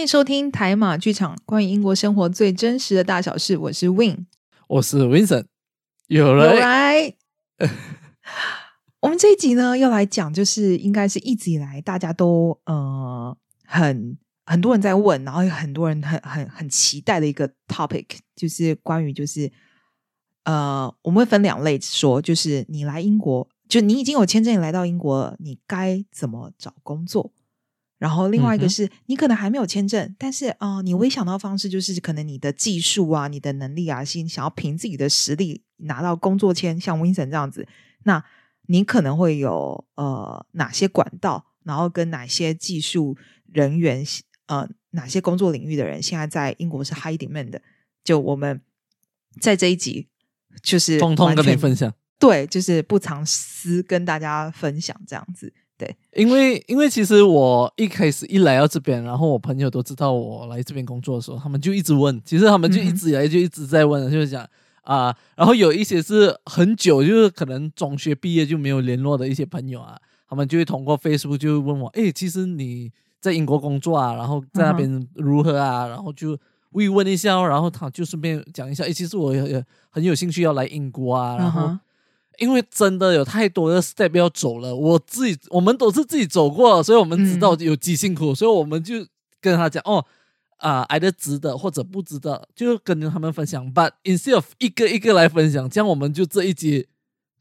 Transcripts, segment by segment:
欢迎收听台马剧场，关于英国生活最真实的大小事。我是 Win，我是 Vincent，有来。我们这一集呢，要来讲，就是应该是一直以来大家都呃很很多人在问，然后有很多人很很很期待的一个 topic，就是关于就是呃我们会分两类说，就是你来英国，就你已经有签证，你来到英国，你该怎么找工作？然后另外一个是、你可能还没有签证，但是啊、呃你唯一想到方式就是可能你的技术啊、你的能力啊，是你想要凭自己的实力拿到工作签，像 Winson 这样子，那你可能会有呃哪些管道，然后跟哪些技术人员，呃哪些工作领域的人，现在在英国是 high demand 的。就我们在这一集就是通通跟你分享。对，就是不藏私跟大家分享这样子。对，因为因为其实我一开始一来到这边，然后我朋友都知道我来这边工作的时候，他们就一直问，其实他们就一直以来就一直在问，就是讲啊、然后有一些是很久，就是可能中学毕业就没有联络的一些朋友啊，他们就会通过 Facebook 就会问我，诶，其实你在英国工作啊，然后在那边如何啊，然后就慰问一下哦，然后他就顺便讲一下，诶，其实我也也很有兴趣要来英国啊，然后。因为真的有太多的 step 要走了，我自己我们都是自己走过，所以我们知道有几辛苦，所以我们就跟他讲哦，啊、挨得值得或者不值得，就跟他们分享。But instead of 一个一个来分享，这样我们就这一集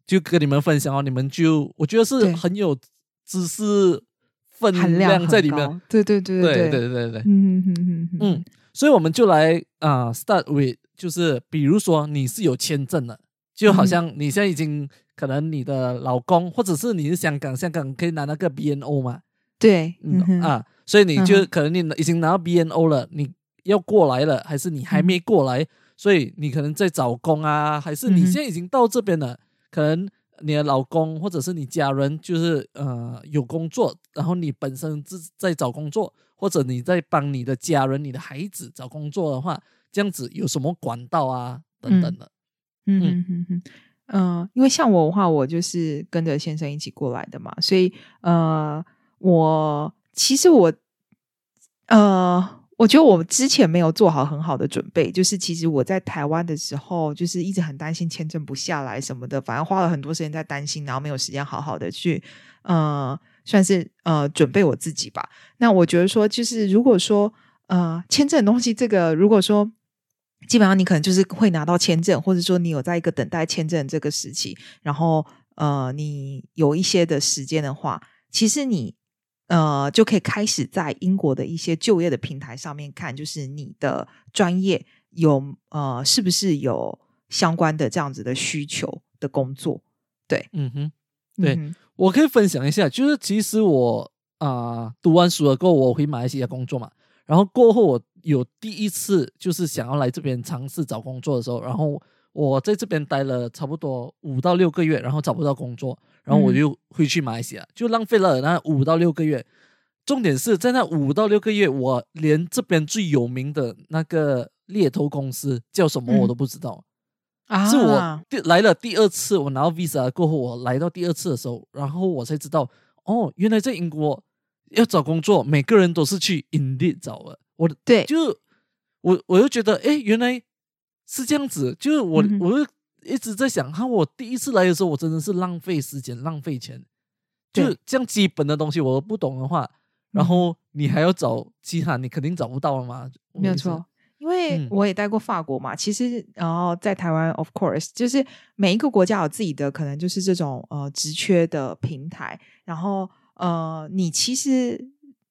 就跟你们分享哦，你们就我觉得是很有知识分量在里面。对对对对对。对对对，嗯嗯嗯嗯嗯，所以我们就来啊、start with，就是比如说你是有签证的，就好像你现在已经可能你的老公或者是你是香港，香港可以拿那个 BNO 嘛，对，嗯嗯啊，所以你就可能你已经拿到 BNO 了，你要过来了，还是你还没过来，所以你可能在找工啊，还是你现在已经到这边了，可能你的老公或者是你家人就是呃有工作，然后你本身自在找工作，或者你在帮你的家人、你的孩子找工作的话，这样子有什么管道啊？等等的，嗯嗯嗯因为像我的话，我就是跟着先生一起过来的嘛，所以呃，我其实我呃。我觉得我之前没有做好很好的准备，就是其实我在台湾的时候，就是一直很担心签证不下来什么的，反而花了很多时间在担心，然后没有时间好好的去呃，算是呃准备我自己吧。那我觉得说，就是如果说呃签证的东西，这个如果说基本上你可能就是会拿到签证，或者说你有在一个等待签证这个时期，然后呃你有一些的时间的话，其实你呃就可以开始在英国的一些就业的平台上面看，就是你的专业有呃是不是有相关的这样子的需求的工作。对，嗯哼。对我可以分享一下，就是其实我啊、读完书了过后，我回马来西亚工作嘛，然后过后我有第一次就是想要来这边尝试找工作的时候，然后我在这边待了差不多五到六个月，然后找不到工作，然后我嗯就回去马来西亚，就浪费了那五到六个月。重点是在那五到六个月，我连这边最有名的那个猎头公司叫什么我嗯都不知道。啊，是我第来了第二次，我拿到 visa 过后，我来到第二次的时候，然后我才知道，哦，原来在英国要找工作，每个人都是去 Indeed 找的。我对就我我就觉得，哎，原来是这样子。就是我、嗯我就一直在想，哈，我第一次来的时候，我真的是浪费时间、浪费钱。就对这样基本的东西我都不懂的话，然后你还要找其他，你肯定找不到了嘛。没有错。因为嗯我也待过法国嘛，其实然后在台湾，of course，就是每一个国家有自己的可能就是这种呃职缺的平台，然后呃，你其实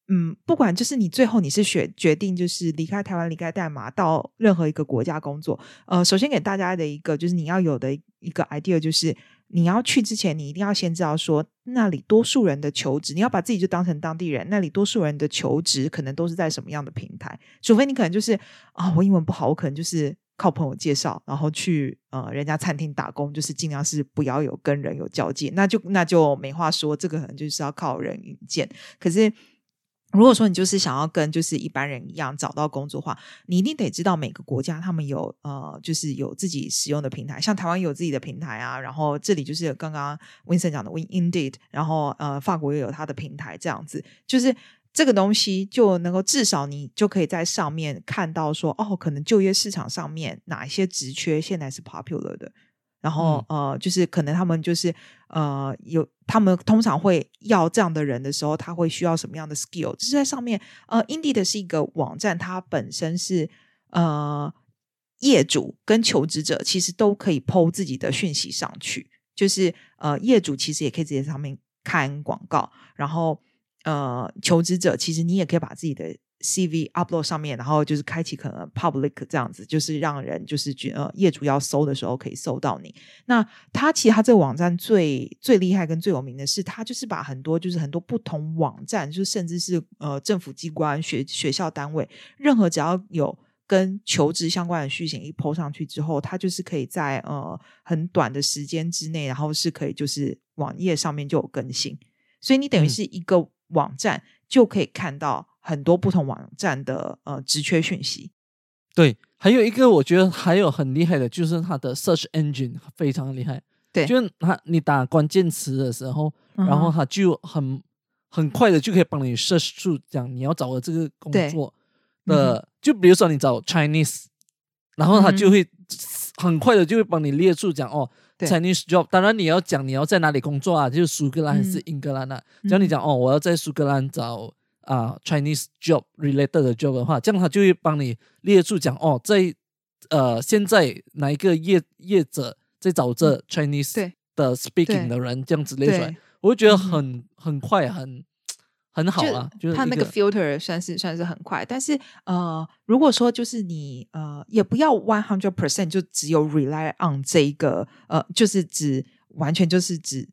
嗯，不管就是你最后你是选决定就是离开台湾、离开代码到任何一个国家工作，呃，首先给大家的一个就是你要有的一个 idea 就是你要去之前，你一定要先知道说那里多数人的求职，你要把自己就当成当地人，那里多数人的求职可能都是在什么样的平台，除非你可能就是啊、我英文不好，我可能就是靠朋友介绍，然后去呃人家餐厅打工，就是尽量是不要有跟人有交界，那就那就没话说，这个可能就是要靠人引荐。可是如果说你就是想要跟就是一般人一样找到工作的话，你一定得知道每个国家他们有呃就是有自己使用的平台，像台湾有自己的平台啊，然后这里就是刚刚 Winston 讲的 Win Indeed，然后呃法国也有它的平台，这样子就是。这个东西就能够至少你就可以在上面看到说，哦，可能就业市场上面哪一些职缺现在是 popular 的，然后、呃，就是可能他们就是呃有他们通常会要这样的人的时候，他会需要什么样的 skill？就是在上面呃，Indeed 是一个网站，它本身是呃业主跟求职者其实都可以 PO 自己的讯息上去，就是呃业主其实也可以直接在上面看广告，然后呃求职者其实你也可以把自己的 CV upload 上面，然后就是开启可能 public 这样子，就是让人就是觉呃业主要搜的时候可以搜到你。那它其实它这个网站最最厉害跟最有名的是，它就是把很多就是很多不同网站，就是甚至是呃政府机关、学学校单位，任何只要有跟求职相关的讯息一 PO 上去之后，它就是可以在呃很短的时间之内，然后是可以就是网页上面就有更新，所以你等于嗯是一个网站就可以看到很多不同网站的呃职缺讯息。对，还有一个我觉得还有很厉害的，就是它的 search engine 非常厉害。对就是它你打关键词的时候，嗯然后它就很很快的就可以帮你 search 出讲你要找的这个工作的，就比如说你找 Chinese，然后它就嗯会很快的就会帮你列出讲哦对 Chinese job，当然你要讲你要在哪里工作啊，就是苏格兰还是嗯英格兰啊？只要你嗯讲哦我要在苏格兰找。啊、c h i n e s e job related 的 job 的话，这样他就会帮你列出讲哦，在呃现在哪一个业业者在找这 Chinese 的 speaking 的人，这样子列出来，我会觉得嗯很、很快，很很好啊，就是一它那个 filter 算是算是很快，但是呃，如果说就是你呃，也不要 one hundred percent 就只有 rely on 这一个呃，就是只完全就是只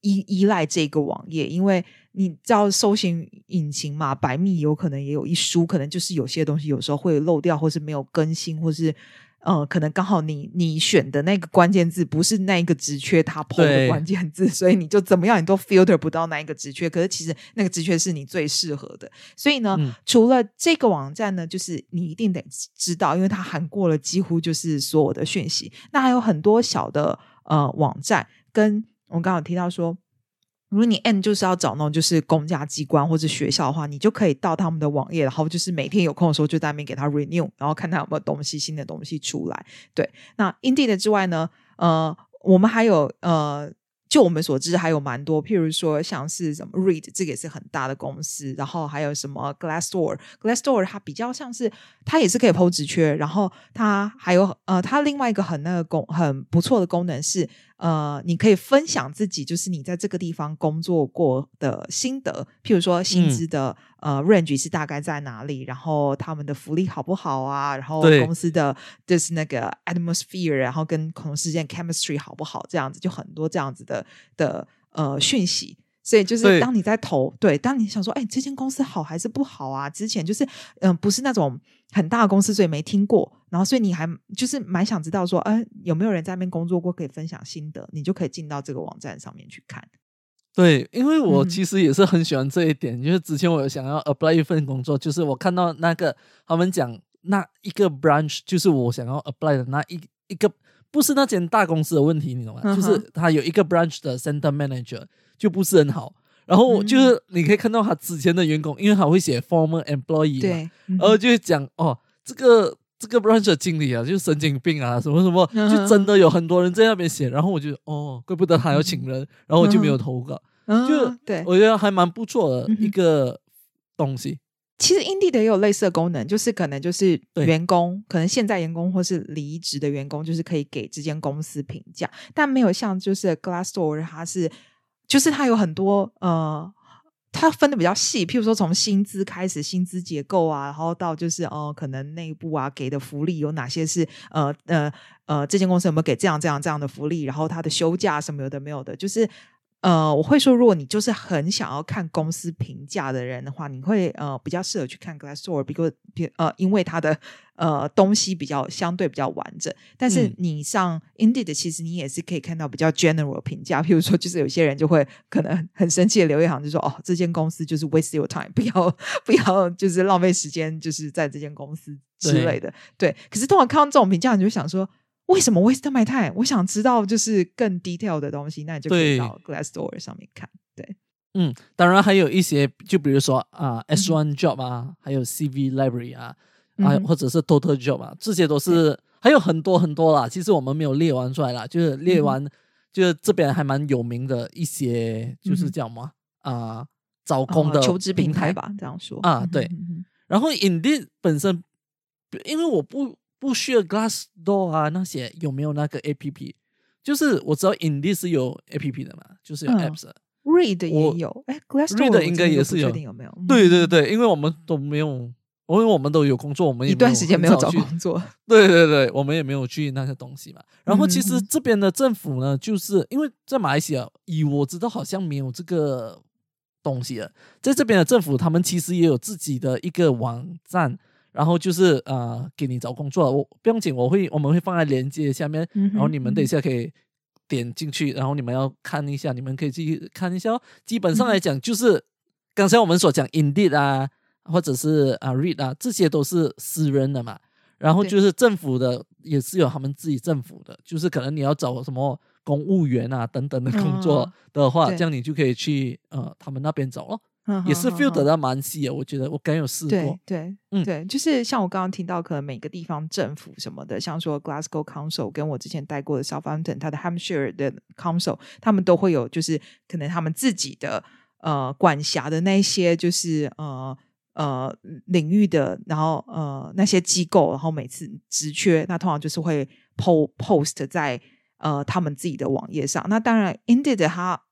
依依赖这个网页，因为你知道搜寻引擎嘛，百密有可能也有一疏，可能就是有些东西有时候会漏掉，或是没有更新，或是。呃，可能刚好你你选的那个关键字不是那一个职缺它 PO 的对关键字，所以你就怎么样你都 filter 不到那一个职缺。可是其实那个职缺是你最适合的，所以呢，嗯除了这个网站呢，就是你一定得知道，因为它含过了几乎就是所有的讯息。那还有很多小的呃网站，跟我们刚刚提到说。如果你 N 就是要找那种就是公家机关或者学校的话，你就可以到他们的网页，然后就是每天有空的时候就在那边给他 renew，然后看他有没有东西新的东西出来。对，那 Indeed 之外呢，呃，我们还有呃，就我们所知还有蛮多，譬如说像是什么 Read，这个也是很大的公司，然后还有什么 Glassdoor，Glassdoor 它比较像是它也是可以剖职缺，然后它还有呃，它另外一个很那个功很不错的功能是呃，你可以分享自己就是你在这个地方工作过的心得，譬如说薪嗯资的、呃 range 是大概在哪里，然后他们的福利好不好啊，然后公司的就是那个 atmosphere，然后跟同事间 chemistry 好不好，这样子就很多这样子的的呃讯息。所以就是当你在投对，当你想说，哎，这间公司好还是不好啊？之前就是嗯、不是那种很大的公司，所以没听过。然后所以你还就是蛮想知道说，哎、有没有人在那边工作过，可以分享心得，你就可以进到这个网站上面去看。对，因为我嗯其实也是很喜欢这一点，就是之前我有想要 apply 一份工作，就是我看到那个他们讲那一个 branch，就是我想要 apply 的那一一个，不是那间大公司的问题，你懂吗？嗯就是他有一个 branch 的 center manager 就不是很好，然后嗯。就是你可以看到他之前的员工，因为他会写 former employee 嘛，然后就会讲哦，这个这个 branch 的经理啊，就是神经病啊，什么什么，嗯就真的有很多人在那边写，然后我就哦，怪不得他要请人，然后我就没有投稿，嗯就对，我觉得还蛮不错的一个东西。其实 Indeed 也有类似的功能，就是可能就是对员工，可能现在员工或是离职的员工，就是可以给这间公司评价，但没有像就是 Glassdoor，它是就是它有很多呃。它分的比较细，譬如说从薪资开始，薪资结构啊，然后到就是呃，可能内部啊给的福利有哪些是呃呃呃，这间公司有没有给这样这样这样的福利，然后它的休假什么有的没有的，就是呃，我会说，如果你就是很想要看公司评价的人的话，你会呃比较适合去看 Glassdoor，比如比呃，因为它的呃东西比较相对比较完整。但是嗯你上 Indeed，其实你也是可以看到比较 general 评价，譬如说，就是有些人就会可能很生气的留一行，就说哦，这间公司就是 waste your time，不要不要就是浪费时间，就是在这间公司之类的。对，可是通常看到这种评价，你就想说。为什么 waste my time？我想知道就是更 detail 的东西，那你就可以到 Glassdoor 上面看。对，嗯，当然还有一些，就比如说啊，S 嗯 one job 啊，还有 CV library 啊，啊或者是 total job 啊，这些都是还有很多很多啦。其实我们没有列完出来啦，就是列完，就是这边还蛮有名的一些，就是叫什么啊，找工的呃求职平平台吧，这样说啊对然后 Indeed 本身，因为我不不需要 Glassdoor 啊那些有没有那个 APP，就是我知道 Indeed 是有 APP 的嘛，就是有嗯 apps 的。Read 也有，哎，Glassdoor 应该也是有确定有没有？嗯对对对，因为我们都没有，因为我们都有工作，我们也一段时间没有找工作，对对对，我们也没有去那些东西嘛。然后其实这边的政府呢，就是因为在马来西亚，以我知道好像没有这个东西了。在这边的政府，他们其实也有自己的一个网站，然后就是呃给你找工作。我不用紧，我会我们会放在链接下面，然然后你们等一下可以点进去，然后你们要看一下，你们可以去看一下哦。基本上来讲，就是刚才我们所讲 Indeed 啊，或者是啊 Read 啊，这些都是私人的嘛。然后就是政府的也是有他们自己政府的，就是可能你要找什么公务员啊等等的工作哦的话，对这样你就可以去呃他们那边找咯。嗯也是 feel 得到蛮细的，我觉得我刚有试对过。对，嗯对，就是像我刚刚听到，可能每个地方政府什么的，像说 Glasgow Council 跟我之前待过的 Southampton，它的 Hampshire 的 Council，他们都会有，就是可能他们自己的呃管辖的那些，就是呃呃领域的，然后呃那些机构，然后每次职缺，那通常就是会 po post 在呃他们自己的网页上。那当然，Indeed 它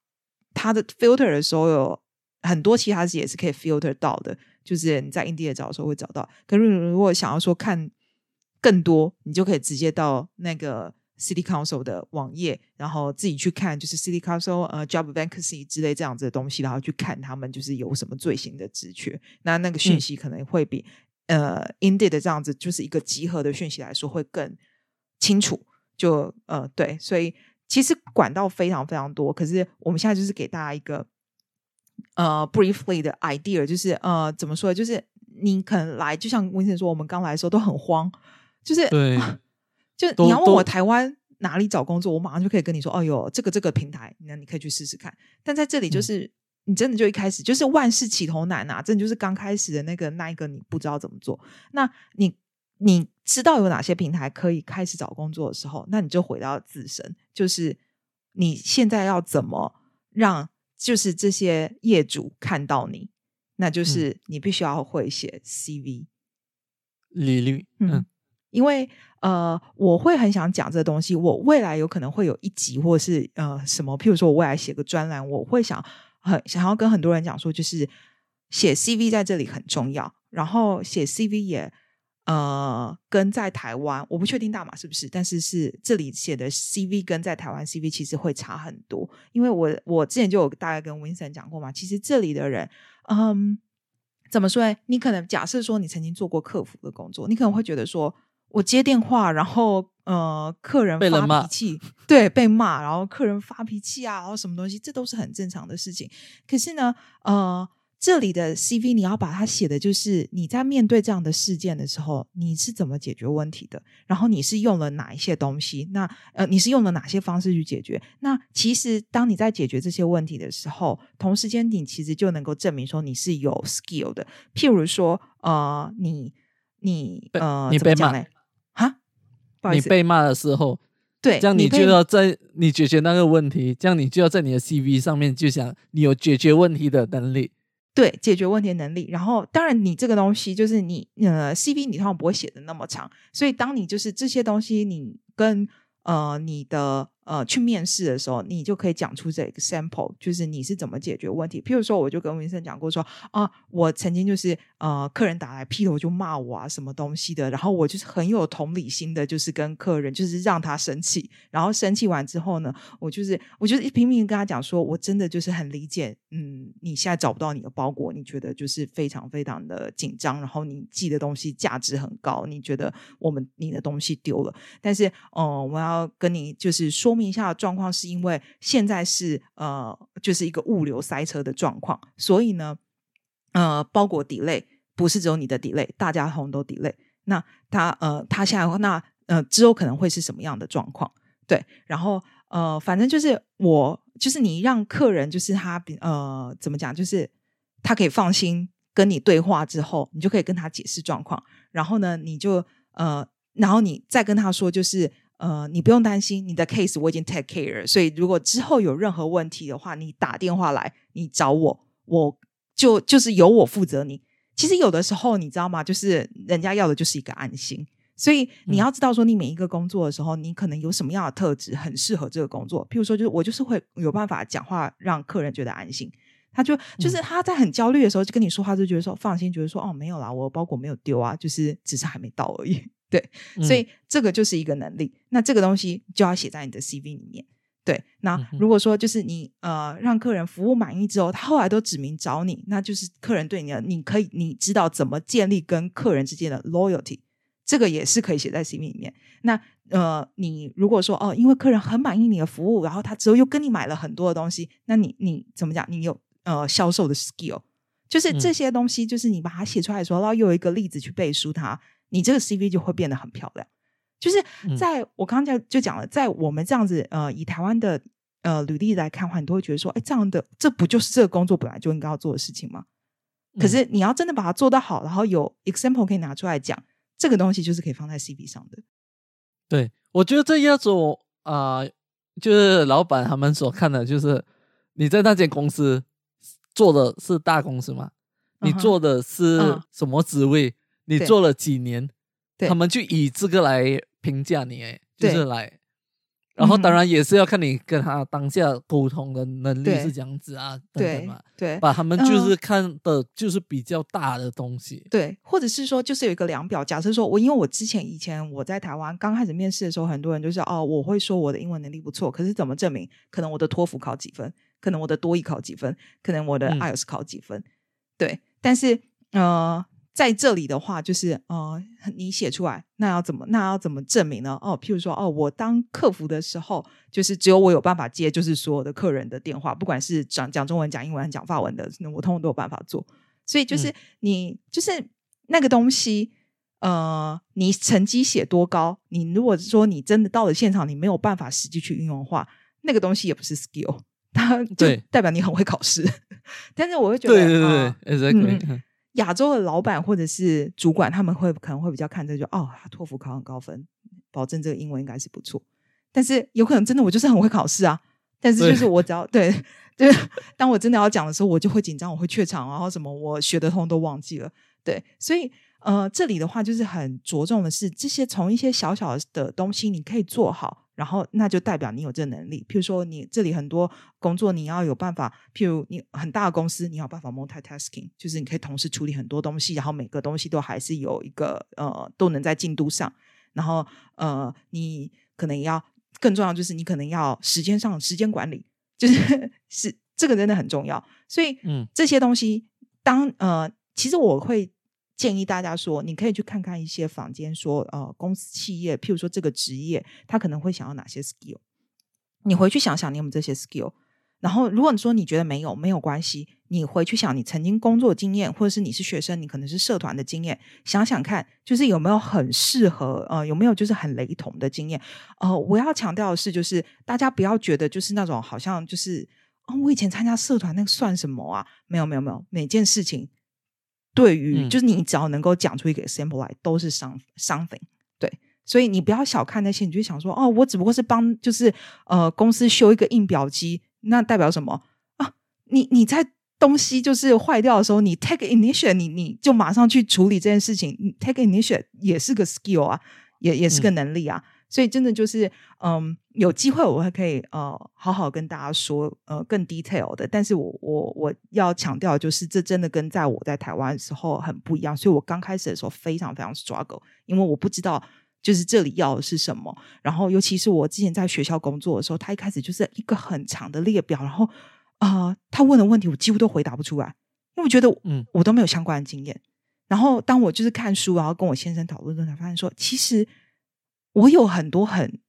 它的 filter 的时候有很多其他也是可以 filter 到的，就是你在 Indeed 找的时候会找到。可是如果想要说看更多，你就可以直接到那个 City Council 的网页，然后自己去看，就是 City Council 呃 job vacancy 之类这样子的东西，然后去看他们就是有什么最新的职缺。那那个讯嗯息可能会比、呃 Indeed 这样子就是一个集合的讯息来说会更清楚。就呃对，所以其实管道非常非常多，可是我们现在就是给大家一个呃 briefly 的 idea，就是呃怎么说，就是你可能来，就像温先说，我们刚来的时候都很慌，就是对就你要问我台湾哪里找工作，我马上就可以跟你说，哦哟，这个这个平台，那你可以去试试看。但在这里就嗯是。你真的就一开始就是万事起头难啊！真的就是刚开始的那个那一个你不知道怎么做，那你你知道有哪些平台可以开始找工作的时候，那你就回到自身，就是你现在要怎么让就是这些业主看到你，那嗯就是你必须要会写 CV，利率，嗯嗯，因为呃，我会很想讲这个东西。我未来有可能会有一集，或是呃什么，譬如说我未来写个专栏，我会想很想要跟很多人讲说，就是写 CV 在这里很重要，然后写 CV 也呃跟在台湾，我不确定大马是不是，但是是这里写的 CV 跟在台湾 CV 其实会差很多，因为我我之前就有大概跟 Vincent 讲过嘛，其实这里的人，嗯。怎么说呢？你可能假设说你曾经做过客服的工作，你可能会觉得说，我接电话，然后呃，客人发被脾气，对，被骂，然后客人发脾气啊，然后什么东西，这都是很正常的事情。可是呢，呃，这里的 CV 你要把它写的就是你在面对这样的事件的时候，你是怎么解决问题的，然后你是用了哪一些东西，那呃，你是用了哪些方式去解决？那其实当你在解决这些问题的时候，同时间你其实就能够证明说你是有 skill 的。譬如说，呃，你你呃，你被骂？哈，不好意思，你被骂的时候，对，这样你就要在你解决那个问题，这样你就要在你的 CV 上面就想你有解决问题的能力。对解决问题的能力。然后，当然你这个东西就是你呃 CV 你通常不会写的那么长，所以当你就是这些东西你跟呃你的呃去面试的时候，你就可以讲出这个 sample，就是你是怎么解决问题。譬如说，我就跟文生讲过说啊，我曾经就是呃客人打来劈头就骂我啊什么东西的，然后我就是很有同理心的，就是跟客人就是让他生气，然后生气完之后呢，我就是我就是拼命跟他讲说，我真的就是很理解，嗯，你现在找不到你的包裹，你觉得就是非常非常的紧张，然后你寄的东西价值很高，你觉得我们你的东西丢了，但是，嗯、我要跟你就是说明下的状况，是因为现在是呃，就是一个物流塞车的状况，所以呢，呃，包裹 delay 不是只有你的 delay，大家通都 delay。那他呃，他现在那呃之后可能会是什么样的状况？对，然后呃，反正就是我就是你让客人就是他比呃怎么讲，就是他可以放心跟你对话之后，你就可以跟他解释状况，然后呢，你就呃，然后你再跟他说就是。呃，你不用担心，你的 case 我已经 take care，所以如果之后有任何问题的话，你打电话来，你找我，我就就是由我负责你。其实有的时候你知道吗？就是人家要的就是一个安心，所以你要知道说，你每一个工作的时候，你可能有什么样的特质很适合这个工作。譬如说，就是我就是会有办法讲话让客人觉得安心，他就就是他在很焦虑的时候就跟你说话，就觉得说放心，觉得说哦没有啦，我包裹没有丢啊，就是只是还没到而已。对，所以这个就是一个能力。那这个东西就要写在你的 CV 里面。对，那如果说就是你呃让客人服务满意之后，他后来都指名找你，那就是客人对你的，你可以你知道怎么建立跟客人之间的 loyalty，这个也是可以写在 CV 里面。那呃，你如果说哦，因为客人很满意你的服务，然后他之后又跟你买了很多的东西，那你你怎么讲？你有呃销售的 skill，就是这些东西，就是你把它写出来的时候，然后又有一个例子去背书它。你这个 CV 就会变得很漂亮，就是在我刚才就就讲了，在我们这样子呃，以台湾的呃履历来看的话，你都会觉得说，哎，这样的这不就是这个工作本来就应该要做的事情吗？可是你要真的把它做得好，然后有 example 可以拿出来讲，这个东西就是可以放在 CV 上的。对，我觉得这一种啊，就是老板他们所看的，就是你在那间公司做的是大公司吗？你做的是什么职位？你做了几年，他们就以这个来评价你，哎，就是来，然后当然也是要看你跟他当下沟通的能力是这样子啊，等等嘛，对，把他们就是看的就是比较大的东西，对，或者是说就是有一个量表，假设说我因为我之前以前我在台湾刚开始面试的时候，很多人就是哦，我会说我的英文能力不错，可是怎么证明？可能我的托福考几分，可能我的多语考几分，可能我的 IELTS 考几分，对，但是呃。在这里的话，就是呃，你写出来，那要怎么，那要怎么证明呢？哦，譬如说，哦，我当客服的时候，就是只有我有办法接，就是所有的客人的电话，不管是讲讲中文、讲英文、讲法文的，那我通通都有办法做。所以，就是你，就是那个东西，呃，你成绩写多高，你如果说你真的到了现场，你没有办法实际去运用的话，那个东西也不是 skill，它就代表你很会考试。但是我会觉得，对对对，exactly。亚洲的老板或者是主管，他们会可能会比较看这就哦，托福考很高分，保证这个英文应该是不错。但是有可能真的我就是很会考试啊，但是就是我只要对 对，当我真的要讲的时候，我就会紧张，我会怯场，然后什么我学的通都忘记了。对，所以呃，这里的话就是很着重的是这些从一些小小的东西你可以做好。然后那就代表你有这能力。譬如说，你这里很多工作，你要有办法。譬如你很大的公司，你有办法 multitasking，就是你可以同时处理很多东西，然后每个东西都还是有一个呃，都能在进度上。然后呃，你可能要更重要，就是你可能要时间上时间管理，就是 是这个真的很重要。所以嗯，这些东西，当呃，其实我会。建议大家说，你可以去看看一些坊间说，呃，公司企业，譬如说这个职业，他可能会想要哪些 skill，你回去想想，你有没有这些 skill。然后，如果你说你觉得没有，没有关系，你回去想你曾经工作经验，或者是你是学生，你可能是社团的经验，想想看，就是有没有很适合，呃，有没有就是很雷同的经验。呃，我要强调的是，就是大家不要觉得就是那种好像就是，哦，我以前参加社团那个算什么啊？没有，没有，没有，每件事情。对于，就是你只要能够讲出一个 example 来，都是 some something。对，所以你不要小看那些，你就想说，哦，我只不过是帮，就是呃，公司修一个印表机，那代表什么啊？你你在东西就是坏掉的时候，你 take initiative，你你就马上去处理这件事情，take initiative 也是个 skill 啊，也也是个能力啊。所以真的就是，嗯，有机会我会可以呃好好跟大家说呃更 detail 的，但是我我我要强调就是这真的跟在我在台湾的时候很不一样，所以我刚开始的时候非常非常 struggle，因为我不知道就是这里要的是什么，然后尤其是我之前在学校工作的时候，他一开始就是一个很长的列表，然后啊他问的问题我几乎都回答不出来，因为我觉得嗯。我都没有相关的经验，然后当我就是看书，然后跟我先生讨论的时候，才发现说其实。我有很多很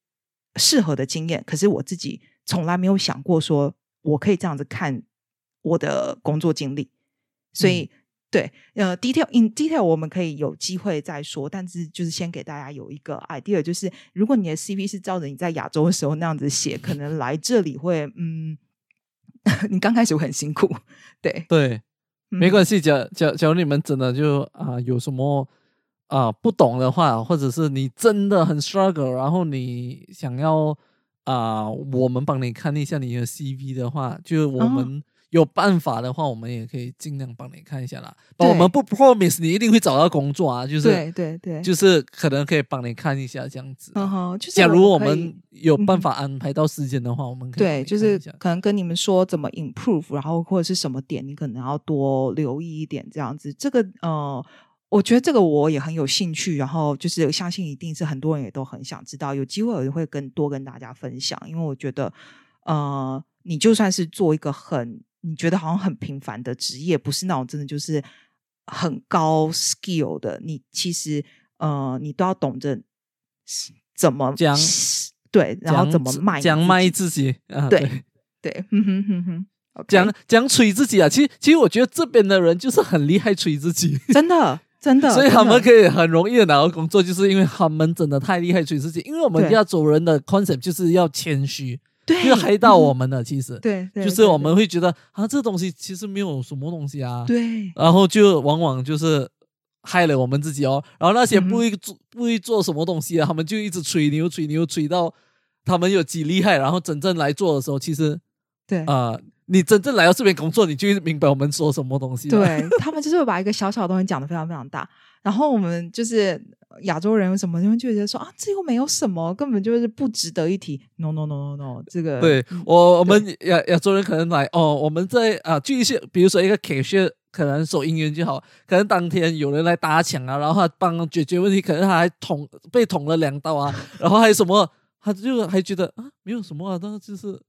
适合的经验，可是我自己从来没有想过说我可以这样子看我的工作经历，所以对，呃，detail in detail 我们可以有机会再说，但是就是先给大家有一个 idea，就是如果你的 CV 是照着你在亚洲的时候那样子写，可能来这里会，嗯，你刚开始会很辛苦，对对，没嗯。关系。假假假如你们真的就啊、有什么啊、不懂的话，或者是你真的很 struggle，然后你想要啊、我们帮你看一下你的 CV 的话，就是我哦们有办法的话，我们也可以尽量帮你看一下啦。对我们不 promise 你一定会找到工作啊，就是对对对，就是可能可以帮你看一下这样子啊。嗯哼，就是假如我们有办嗯法安排到时间的话，我们可以帮对，就是可能跟你们说怎么 improve，然后或者是什么点，你可能要多留意一点这样子。这个呃，我觉得这个我也很有兴趣，然后就是相信一定是很多人也都很想知道，有机会我也会跟多跟大家分享，因为我觉得呃，你就算是做一个很你觉得好像很平凡的职业，不是那种真的就是很高 skill 的，你其实呃，你都要懂得怎么讲对，然后怎么卖讲卖己自己啊，对对。讲讲吹自己啊，其实其实我觉得这边的人就是很厉害吹自己，真的真的，所以他们可以很容易的拿到工作，就是因为他们真的太厉害吹自己。因为我们对亚洲人的 concept 就是要谦虚，对就害到我嗯们了。其实对，对就是我们会觉得啊，这东西其实没有什么东西啊，对然后就往往就是害了我们自己哦。然后那些不会做、不会做什么东西啊，他们就一直吹牛吹牛吹到他们有几厉害，然后真正来做的时候，其实对啊、你真正来到这边工作，你就会明白我们说什么东西了。对，他们就是会把一个小小的东西讲得非常非常大，然后我们就是亚洲人什么，就觉得说啊，这又没有什么，根本就是不值得一提。No No No No No，这个对嗯我我们亚亚洲人可能来哦，我们在啊，就一些比如说一个 cashier 可能收银员就好，可能当天有人来打抢啊，然后他帮解决问题，可能他还捅被捅了两刀啊，然后还有什么，他就还觉得啊没有什么啊，但是就是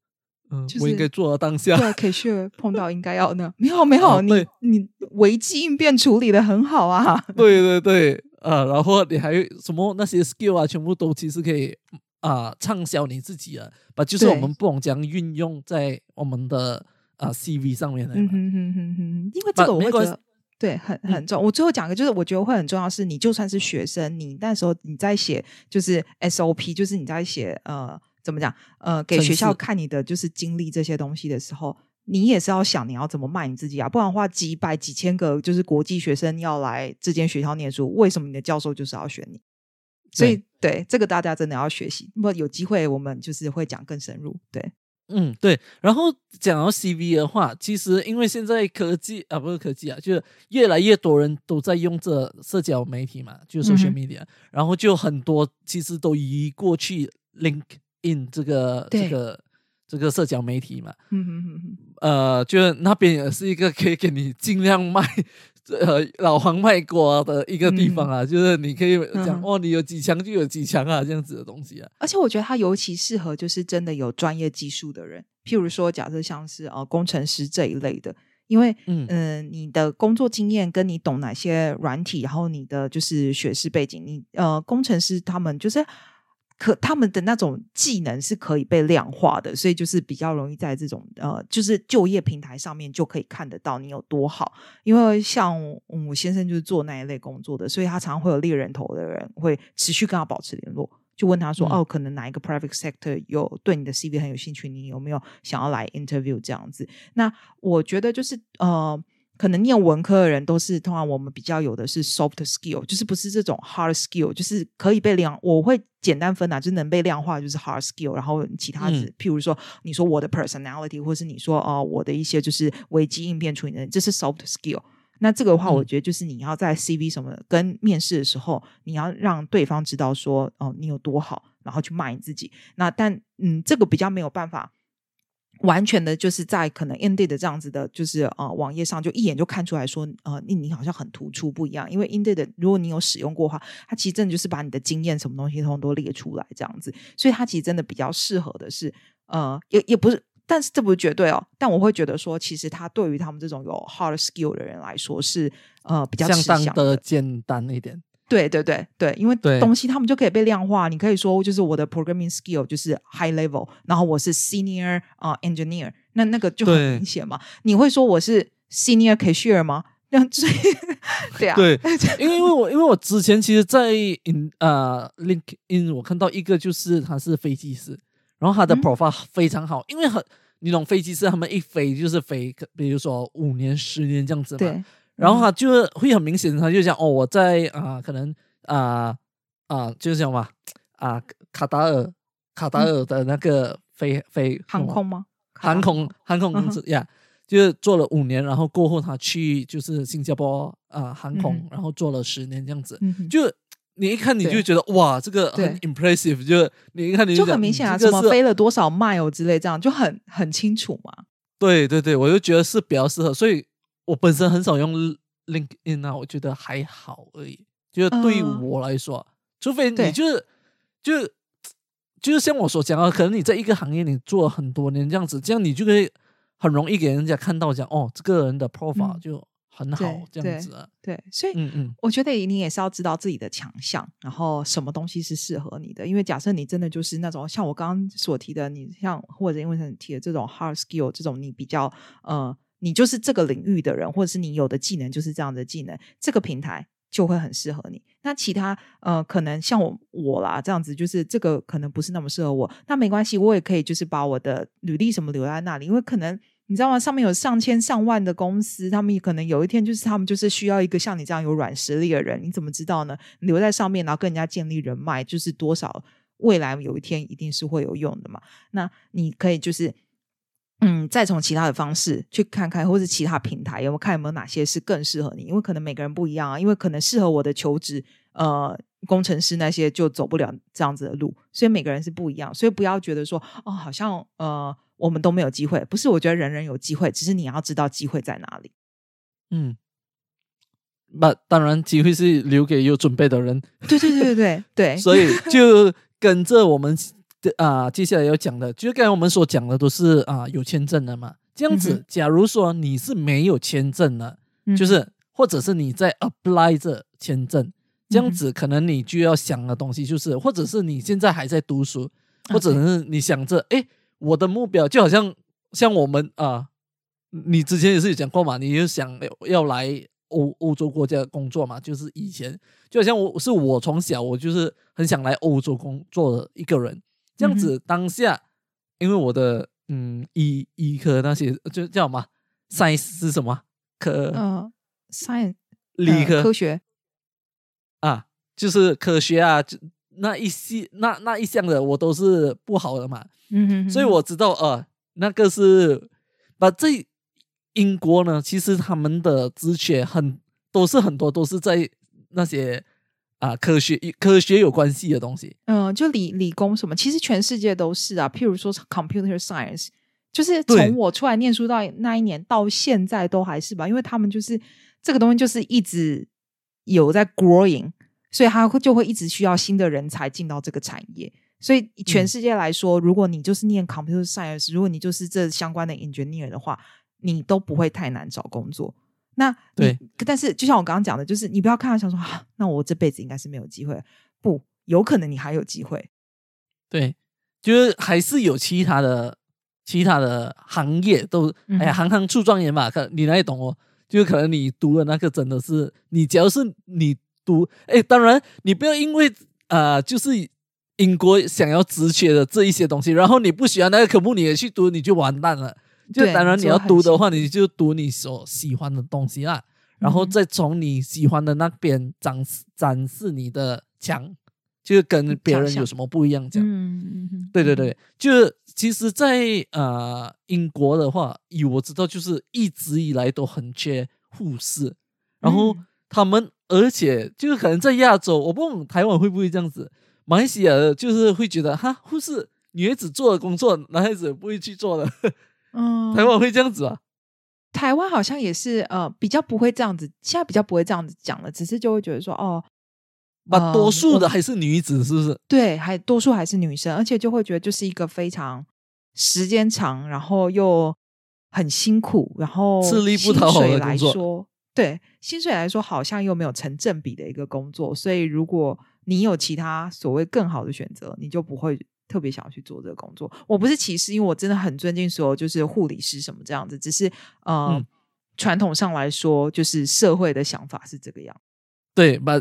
嗯，就是我应该做到当下。对 K 血碰到应该要那没有没有，你你危机应变处理的很好啊。对对对，啊，然后你还什么那些 skill 啊，全部都其实可以啊畅销你自己啊，把就是我对们不懂怎样运用在我们的啊 CV 上面来嘛。嗯哼哼哼哼，因为这个我会觉得。对，很嗯很重。我最后讲一个，就是我觉得会很重要，是你就算是学生，你那时候你在写就是 SOP，就是你在写呃怎么讲呃给学校看你的就是经历这些东西的时候，你也是要想你要怎么卖你自己啊，不然的话几百几千个就是国际学生要来这间学校念书，为什么你的教授就是要选你？所以对这个大家真的要学习。那么有机会我们就是会讲更深入。对，嗯，对。然后讲到 CV 的话，其实因为现在科技啊，不是科技啊，就是越来越多人都在用这社交媒体嘛，就是嗯 social media，、然后就很多其实都移过去 LinkedIn 这个这个这个社交媒体嘛，嗯哼哼哼，呃，就是那边也是一个可以给你尽量卖。呃，老黄卖瓜的一个地方啊，就是你可以讲、嗯哦，你有几强就有几强啊，这样子的东西啊。而且我觉得它尤其适合就是真的有专业技术的人，譬如说，假设像是呃工程师这一类的，因为嗯嗯、呃你的工作经验跟你懂哪些软体，然后你的就是学士背景，你呃工程师他们就是。可他们的那种技能是可以被量化的，所以就是比较容易在这种呃，就是就业平台上面就可以看得到你有多好。因为像嗯我先生就是做那一类工作的，所以他常常会有猎人头的人会持续跟他保持联络，就问他说：“嗯哦，可能哪一个 private sector 有对你的 CV 很有兴趣，你有没有想要来 interview 这样子？”那我觉得就是呃。可能念文科的人都是通常我们比较有的是 soft skill，就是不是这种 hard skill，就是可以被量。我会简单分啊，就是能被量化就是 hard skill，然后其他嗯，譬如说你说我的 personality，或是你说哦、呃我的一些就是危机应变处理能力，这是 soft skill。那这个的话，我嗯觉得就是你要在 CV 什么跟面试的时候，你要让对方知道说哦你有多好，然后去卖你自己。那但嗯，这个比较没有办法。完全的就是在可能 Indeed 的这样子的，就是呃网页上就一眼就看出来说，呃，你你好像很突出不一样。因为 Indeed 如果你有使用过的话，它其实真的就是把你的经验什么东西通通都列出来这样子，所以它其实真的比较适合的是，呃，也也不是，但是这不是绝对哦。但我会觉得说，其实它对于他们这种有 hard skill 的人来说是呃比较相当吃香的简单一点。对对对对，因为东西他们就可以被量化。你可以说，就是我的 programming skill 就是 high level，然后我是 senior 啊、呃 engineer，那那个就很明显嘛。你会说我是 senior cashier 吗？那所以对啊，对，因为因为我因为我之前其实，在 in 呃 LinkedIn 我看到一个就是他是飞机师，然后他的嗯 profile 非常好，因为很你懂飞机师他们一飞就是飞，比如说五年十年这样子嘛，对，然后他就会很明显，他就讲哦，我在啊、可能啊啊、就是讲嘛啊卡达尔卡达尔的那个飞飞嗯航空吗？航空航空公司呀，就是做了五年，然后过后他去就是新加坡啊、航空，嗯然后做了十年这样子，嗯，就你一看你就对。觉得哇，这个很 impressive，就是你一看你就讲很明显啊，嗯这是什么飞了多少 mile 之类，这样就很很清楚嘛。对对对，我就觉得是比较适合，所以我本身很少用 LinkedIn 啊，我觉得还好而已。就是对于我来说，除非你就是就就是像我所讲的，可能你在一个行业你做了很多年这样子，这样你就可以很容易给人家看到讲哦，这个人的 profile 嗯就很好对这样子啊。对，所以嗯嗯，我觉得你也是要知道自己的强项，然后什么东西是适合你的。因为假设你真的就是那种像我刚刚所提的，你像或者因为你提的这种 hard skill 这种，你比较呃，你就是这个领域的人，或者是你有的技能就是这样的技能，这个平台就会很适合你。那其他呃，可能像我我啦这样子，就是这个可能不是那么适合我，那没关系，我也可以就是把我的履历什么留在那里，因为可能。你知道吗？上面有上千上万的公司，他们可能有一天就是他们就是需要一个像你这样有软实力的人，你怎么知道呢？留在上面，然后跟人家建立人脉，就是多少未来有一天一定是会有用的嘛。那你可以就是。嗯，再从其他的方式去看看，或是其他平台有没有看有没有哪些是更适合你，因为可能每个人不一样啊，因为可能适合我的求职，呃，工程师那些就走不了这样子的路，所以每个人是不一样，所以不要觉得说哦，好像呃我们都没有机会，不是，我觉得人人有机会，只是你要知道机会在哪里。嗯，那当然机会是留给有准备的人，对对对对对。对，所以就跟着我们的啊、接下来要讲的，就是刚才我们所讲的都是啊、有签证的嘛。这样子，嗯假如说你是没有签证的，嗯就是或者是你在 apply 这签证，这样子可能你就要想的东西就是，或者是你现在还在读书，啊或者是你想着，哎，我的目标就好像像我们啊、你之前也是有讲过嘛，你就想要来欧欧洲国家工作嘛，就是以前就好像我是我从小我就是很想来欧洲工作的一个人，这样子当下，因为我的嗯医医科那些就叫什么 science 是什么科、呃，science 理科、呃科学，啊，就是科学啊，就那一系那那一项的我都是不好的嘛，嗯哼哼所以我知道呃那个是把这英国呢，其实他们的职缺很都是很多都是在那些啊科学科学有关系的东西，嗯、就理理工什么，其实全世界都是啊。譬如说 computer science，就是从我出来念书到那一年到现在都还是吧，因为他们就是这个东西就是一直有在 growing，所以他会就会一直需要新的人才进到这个产业。所以全嗯世界来说，如果你就是念 computer science，如果你就是这相关的 engineer 的话，你都不会太难找工作。那对，但是就像我刚刚讲的，就是你不要看到想说啊，那我这辈子应该是没有机会，不，有可能你还有机会。对，就是还是有其他的其他的行业都，哎呀，嗯行行出状元嘛，可你哪里懂哦？就是可能你读的那个真的是，你只要是你读，哎，当然你不要因为呃，就是英国想要职缺的这一些东西，然后你不喜欢那个科目，你也去读，你就完蛋了。就对当然你要读的话，你就读你所喜欢的东西啦，然后再从你喜欢的那边展示展示你的强，就是跟别人有什么不一样这样。嗯对对对，就是其实在，呃英国的话，以我知道，就是一直以来都很缺护士，然后嗯他们，而且就是可能在亚洲，我不懂台湾会不会这样子，马来西亚就是会觉得哈，护士女孩子做的工作，男孩子不会去做的，嗯，台湾会这样子啊？台湾好像也是呃比较不会这样子，现在比较不会这样子讲了，只是就会觉得说哦，把多数的还是女子，是不是？对，还多数还是女生，而且就会觉得就是一个非常时间长，然后又很辛苦，然后吃力不讨好的来说，对薪水来说好像又没有成正比的一个工作，所以如果你有其他所谓更好的选择，你就不会特别想要去做这个工作。我不是歧视，因为我真的很尊敬所有就是护理师什么这样子，只是呃。嗯传统上来说，就是社会的想法是这个样。对，把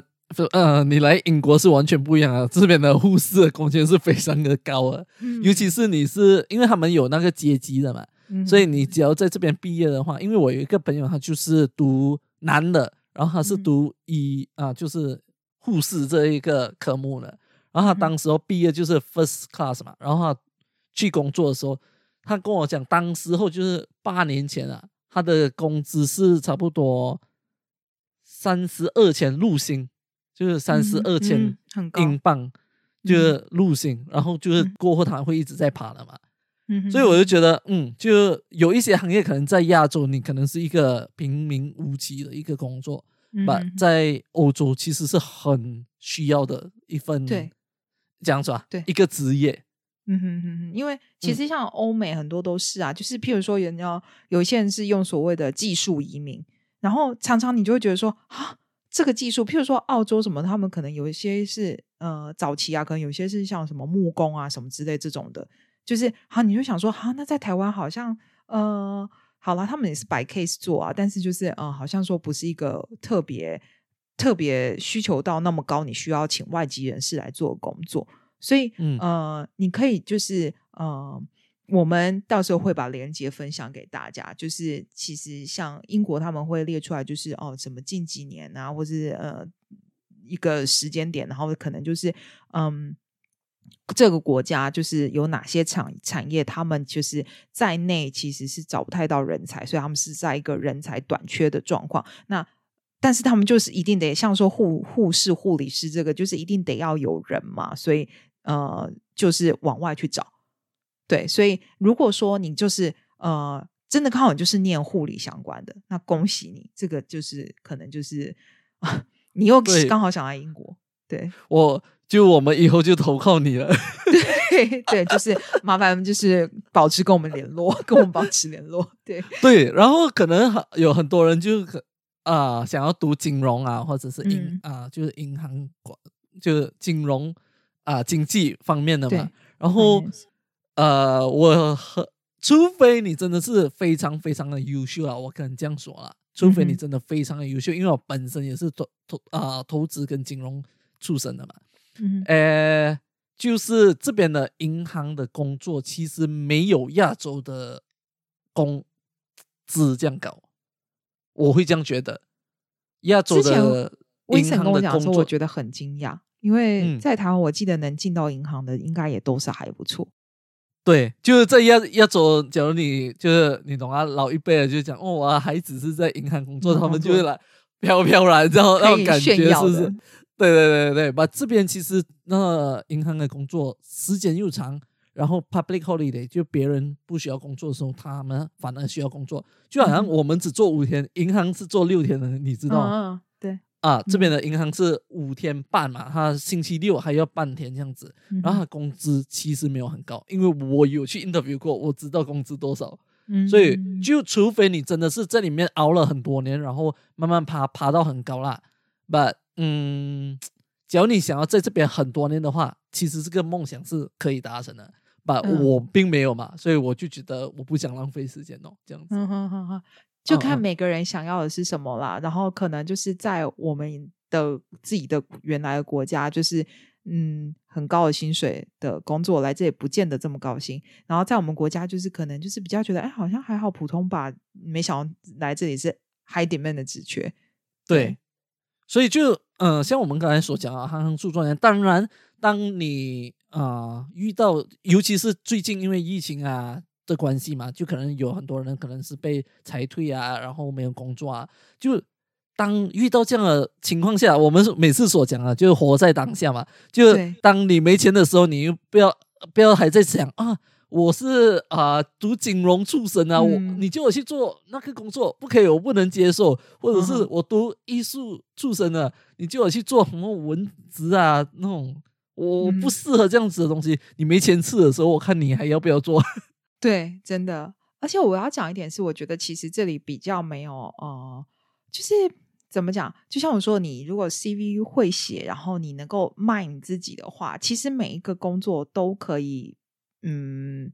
呃，你来英国是完全不一样啊！这边的护士的工钱是非常的高啊，尤其是你是因为他们有那个阶级的嘛，所以你只要在这边毕业的话，因为我有一个朋友，他就是读男的，然后他是读医啊，就是护士这一个科目的，然后他当时候毕业就是 first class 嘛，然后他去工作的时候，他跟我讲，当时候就是八年前啊，他的工资是差不多三十二千入薪。就是三十二千英镑，就是入薪，然后就是过后他会一直在爬的嘛。嗯，所以我就觉得，嗯，就有一些行业可能在亚洲，你可能是一个平民无奇的一个工作，把在欧洲其实是很需要的一份，对，这样子啊，对，一个职业。嗯哼哼哼，因为其实像欧美很多都是啊，就是譬如说，人家有一些人是用所谓的技术移民，然后常常你就会觉得说啊。这个技术，譬如说澳洲什么，他们可能有一些是呃早期啊，可能有些是像什么木工啊什么之类这种的，就是好，你就想说，啊，那在台湾好像呃，好了，他们也是摆 case 做啊，但是就是呃，好像说不是一个特别特别需求到那么高，你需要请外籍人士来做工作，所以呃，你可以就是呃。我们到时候会把链接分享给大家。就是其实像英国他们会列出来，就是哦，什么近几年啊，或是呃一个时间点，然后可能就是嗯这个国家就是有哪些产产业，他们就是在内其实是找不太到人才，所以他们是在一个人才短缺的状况。那但是他们就是一定得像说护护士、护理师这个，就是一定得要有人嘛，所以呃就是往外去找。对，所以如果说你就是呃，真的刚好就是念护理相关的，那恭喜你，这个就是可能就是 你又刚好想来英国，对，我就我们以后就投靠你了，对对，就是麻烦就是保持跟我们联络，跟我们保持联络，对。对，然后可能有很多人就啊想要读金融啊，或者是银啊，就是银行管，就是金融啊经济方面的嘛，然后。呃，我和除非你真的是非常非常的优秀啊，我可能这样说啊，除非你真的非常的优秀，因为我本身也是投投啊投资跟金融出身的嘛，嗯，呃，就是这边的银行的工作其实没有亚洲的工资这样高，我会这样觉得。亚洲的银行的工作，我觉得很惊讶，因为在台湾，我记得能进到银行的应该也都是还不错。对，就是在要要走。假如你就是你懂啊，老一辈的就讲哦，我孩子是在银行工作，他们就会来飘飘然，然后那种感觉是不是？对对对对把这边其实那银行的工作时间又长，然后 public holiday 就别人不需要工作的时候，他们反而需要工作，就好像我们只做五天，银行是做六天的，你知道吗？对。啊，这边的银行是五天半嘛，他星期六还要半天这样子，然后他工资其实没有很高，因为我有去 interview 过，我知道工资多少，所以就除非你真的是在里面熬了很多年，然后慢慢爬爬到很高啦。But 嗯，只要你想要在这边很多年的话，其实这个梦想是可以达成的。我并没有嘛，所以我就觉得我不想浪费时间哦，这样子。嗯哼哼哼就看每个人想要的是什么啦，然后可能就是在我们的自己的原来的国家，就是嗯很高的薪水的工作来这里不见得这么高薪。然后在我们国家就是可能就是比较觉得哎好像还好普通吧，没想到来这里是 high demand 的职缺。对，所以就嗯像我们刚才所讲啊，行行出状元。当然，当你啊遇到，尤其是最近因为疫情啊。的关系嘛，就可能有很多人可能是被裁退啊，然后没有工作啊。就当遇到这样的情况下，我们每次所讲啊，就是活在当下嘛。就当你没钱的时候，你不要不要还在想啊，我是啊读金融出身啊，我你叫我去做那个工作不可以，我不能接受。或者是我读艺术出身的，你叫我去做什么文职啊那种，我不适合这样子的东西。你没钱吃的时候，我看你还要不要做。对，真的，而且我要讲一点是，我觉得其实这里比较没有，呃，就是怎么讲？就像我说，你如果 CV 会写，然后你能够卖你自己的话，其实每一个工作都可以，嗯，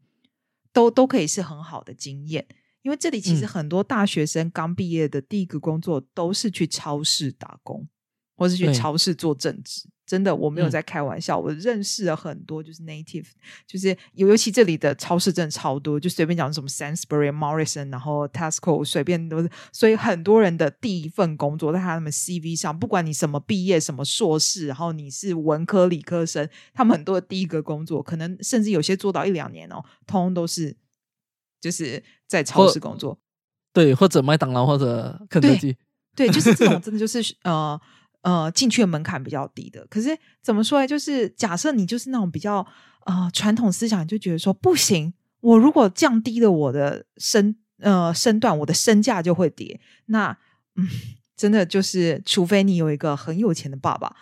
都都可以是很好的经验。因为这里其实嗯很多大学生刚毕业的第一个工作都是去超市打工，或是去超市做正职。真的，我没有嗯在开玩笑，我认识了很多就是 native，就是尤尤其这里的超市真的超多，就随便讲什么 Sainsbury、Morrison，然后 Tesco，随便都是。所以很多人的第一份工作在他们 CV 上，不管你什么毕业、什么硕士，然后你是文科、理科生，他们很多的第一个工作，可能甚至有些做到一两年哦，通通都是就是在超市工作。对，或者麦当劳或者肯德对基，对，就是这种 真的就是呃呃进去的门槛比较低的。可是怎么说呢？就是假设你就是那种比较呃传统思想，就觉得说不行，我如果降低了我的身呃身段，我的身价就会跌。那嗯。真的就是，除非你有一个很有钱的爸爸，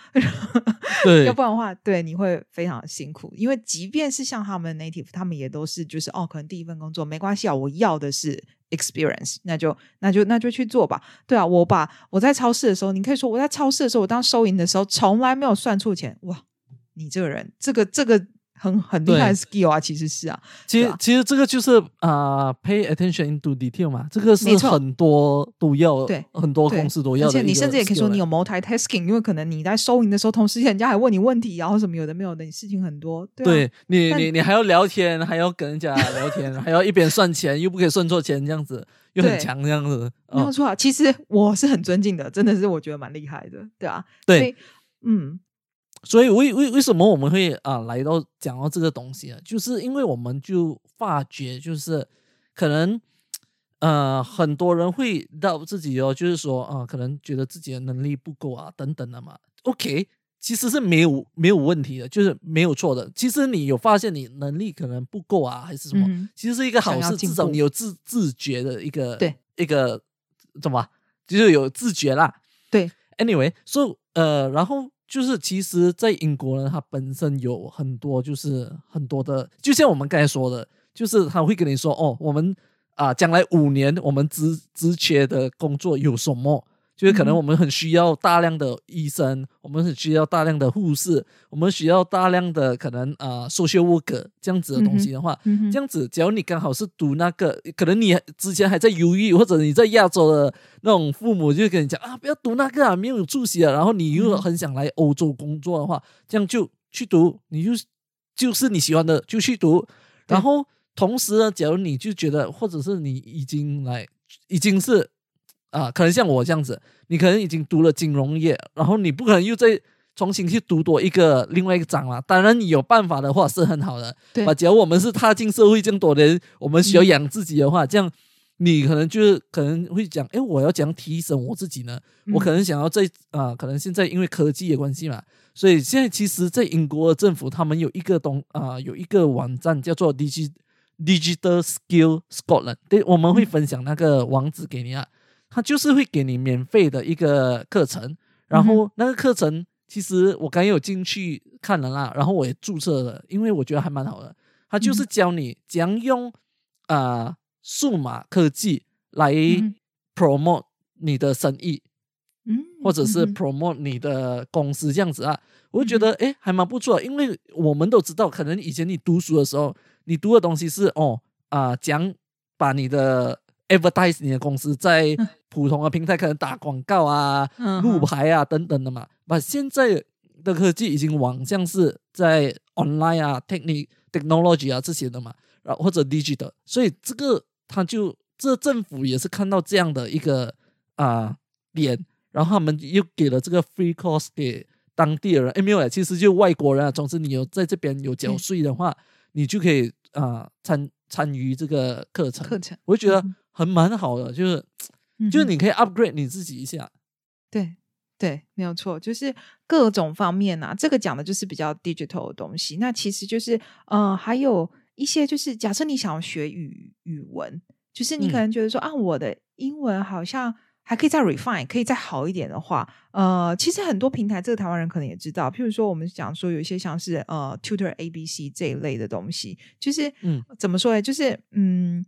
对要不然的话，对你会非常辛苦。因为即便是像他们 native，他们也都是就是哦，可能第一份工作没关系啊，我要的是 experience，那就那就那就去做吧。对啊，我把我在超市的时候，你可以说我在超市的时候，我当收银的时候从来没有算错钱。哇，你这个人，这个这个很很厉害的 skill 啊，其实是啊，其实、啊其实这个就是啊、呃 pay attention into detail 嘛，这个是很多都要，对很多对公司都要而且你甚至也可以说你有 multitasking，因为可能你在收银的时候，同时人家还问你问题，然后什么有的没有的，你事情很多。对,、你，你你还要聊天，还要跟人家聊天，还要一边算钱，又不可以算错钱，这样子又很强，这样子。哦，没有错啊。其实我是很尊敬的，真的是我觉得蛮厉害的，对啊。对，嗯，所以为为为什么我们会啊、来到讲到这个东西啊？就是因为我们就发觉，就是可能呃很多人会到自己哦，就是说啊、可能觉得自己的能力不够啊等等的嘛。OK，其实是没有没有问题的，就是没有错的。其实你有发现你能力可能不够啊，还是什么？嗯其实是一个好事，至少你有自自觉的一个对一个怎么啊就是有自觉啦。对，anyway，所、以呃，然后就是其实，在英国呢，它本身有很多就是很多的，就像我们刚才说的，就是他会跟你说哦，我们啊、将来五年我们职职缺的工作有什么？就是可能我们很需要大量的医生，我们很需要大量的护士，我们需要大量的可能啊、social worker 这样子的东西的话，这样子，只要你刚好是读那个，可能你之前还在犹豫，或者你在亚洲的那种父母就跟你讲啊，不要读那个啊，没有出息啊。然后你又嗯很想来欧洲工作的话，这样就去读，你就就是你喜欢的就去读。然后同时呢，假如你就觉得，或者是你已经来已经是啊，可能像我这样子，你可能已经读了金融业，然后你不可能又再重新去读多一个另外一个章了。当然，你有办法的话是很好的。对啊，假如我们是踏进社会这么多年，我们需要养自己的话，这样你可能就是可能会讲，哎，我要怎样提升我自己呢？我可嗯能想要在啊、可能现在因为科技的关系嘛，所以现在其实，在英国政府他们有一个东啊、有一个网站叫做 Digi Digital Skill Scotland，对，我们会嗯分享那个网址给你啊，它就是会给你免费的一个课程，然嗯后那个课程其实我刚有进去看了啦，然后我也注册了，因为我觉得还蛮好的，他就是嗯。教你怎样用啊、数码科技来嗯。promote 你的生意，嗯，或者是 promote 你的公司这样子啊，我就觉嗯得诶还蛮不错，因为我们都知道，可能以前你读书的时候，你读的东西是哦啊讲、把你的 advertise 你的公司在嗯。普通的平台可能打广告啊、嗯路牌啊等等的嘛，把现在的科技已经往像是在 online 啊、technic technology 啊这些的嘛，然后或者 digital，所以这个他就这政府也是看到这样的一个啊、点，然后他们又给了这个 free course 给当地的人，哎，没有了，其实就外国人啊，总之你有在这边有缴税的话，你就可以啊、参参与这个课程，课程，我就觉得嗯很蛮好的，就是嗯就是你可以 upgrade 你自己一下，对对，没有错，就是各种方面啊，这个讲的就是比较 digital 的东西。那其实就是呃，还有一些就是，假设你想要学语语文，就是你可嗯能觉得说、啊，我的英文好像还可以再 refine，可以再好一点的话，呃，其实很多平台，这个台湾人可能也知道，譬如说我们讲说有一些像是呃 Tutor ABC 这一类的东西，就是嗯怎么说呢？就是嗯。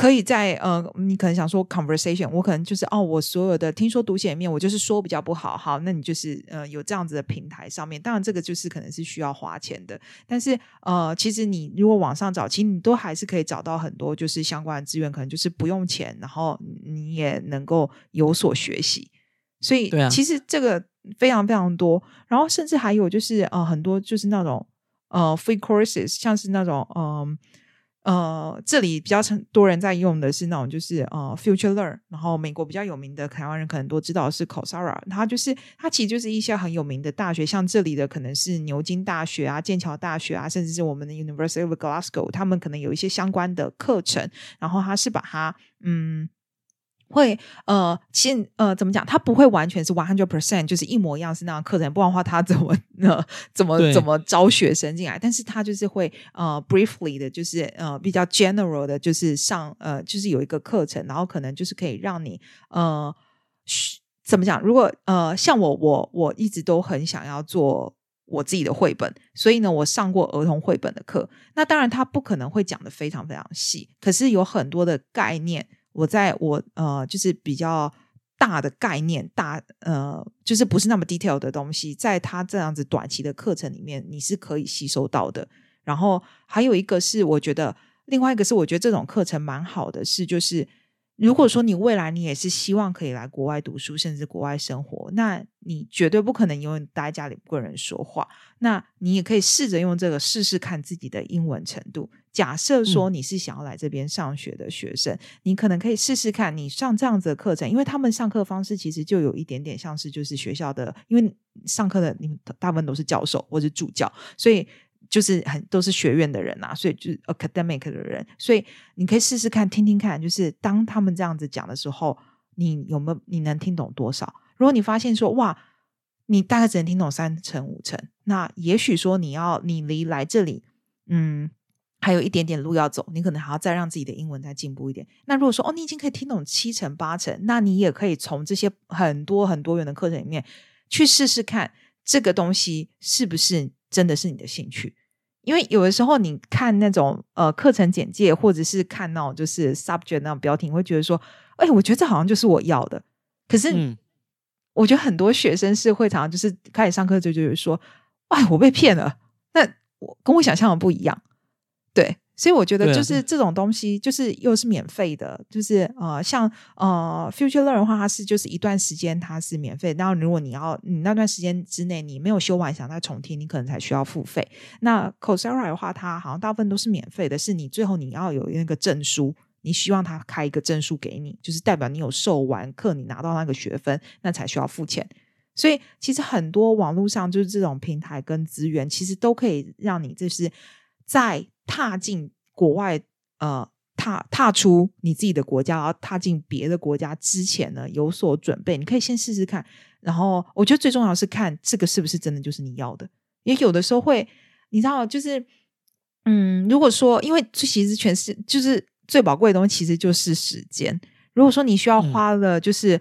可以在呃，你可能想说 conversation，我可能就是哦，我所有的听说读写里面，我就是说比较不好，好，那你就是呃有这样子的平台上面，当然这个就是可能是需要花钱的，但是呃，其实你如果网上找，其实你都还是可以找到很多就是相关的资源，可能就是不用钱，然后你也能够有所学习，所以其实这个非常非常多，然后甚至还有就是呃很多就是那种呃 free courses，像是那种嗯。呃，呃这里比较多人在用的是那种，就是呃，Future Learn。然后美国比较有名的台湾人可能都知道是 cosera 它就是它其实就是一些很有名的大学，像这里的可能是牛津大学啊、剑桥大学啊，甚至是我们的 University of Glasgow，他们可能有一些相关的课程。然后它是把它嗯。会呃，现呃怎么讲？他不会完全是 one hundred percent，就是一模一样是那样课程，不然的话他怎么呃怎么怎么招学生进来？但是他就是会呃 briefly 的，就是呃比较 general 的，就是上呃就是有一个课程，然后可能就是可以让你呃怎么讲？如果呃像我我我一直都很想要做我自己的绘本，所以呢我上过儿童绘本的课。那当然他不可能会讲的非常非常细，可是有很多的概念。我在我呃，就是比较大的概念，大呃，就是不是那么 detail 的东西，在他这样子短期的课程里面，你是可以吸收到的。然后还有一个是，我觉得另外一个是，我觉得这种课程蛮好的，是就是。如果说你未来你也是希望可以来国外读书，甚至国外生活，那你绝对不可能永远待在家里不跟人说话。那你也可以试着用这个试试看自己的英文程度。假设说你是想要来这边上学的学生，你可能可以试试看，你上这样子的课程，因为他们上课方式其实就有一点点像是就是学校的，因为上课的你们大部分都是教授或者助教，所以。就是很都是学院的人呐，所以就是 academic 的人，所以你可以试试看，听听看，就是当他们这样子讲的时候，你有没有你能听懂多少？如果你发现说哇，你大概只能听懂三成五成，那也许说你要你离来这里，嗯，还有一点点路要走，你可能还要再让自己的英文再进步一点。那如果说哦，你已经可以听懂七成八成，那你也可以从这些很多很多元的课程里面去试试看，这个东西是不是真的是你的兴趣。因为有的时候你看那种呃课程简介，或者是看那种就是 subject 那种标题，你会觉得说，哎，我觉得这好像就是我要的。可是，我觉得很多学生是会常常就是开始上课就就是说，哎，我被骗了。那我跟我想象的不一样，对。所以我觉得就是这种东西，就是又是免费的，就是呃，像呃，Future Learn 的话，它是就是一段时间它是免费，然后如果你要你那段时间之内你没有修完想再重听，你可能才需要付费。那 Coursera 的话，它好像大部分都是免费的，是你最后你要有那个证书，你希望他开一个证书给你，就是代表你有授完课，你拿到那个学分，那才需要付钱。所以其实很多网络上就是这种平台跟资源，其实都可以让你就是在。踏进国外，呃，踏踏出你自己的国家，然后踏进别的国家之前呢，有所准备。你可以先试试看，然后我觉得最重要是看这个是不是真的就是你要的。也有的时候会，你知道，就是，嗯，如果说，因为其实全是就是最宝贵的东西，其实就是时间。如果说你需要花了就是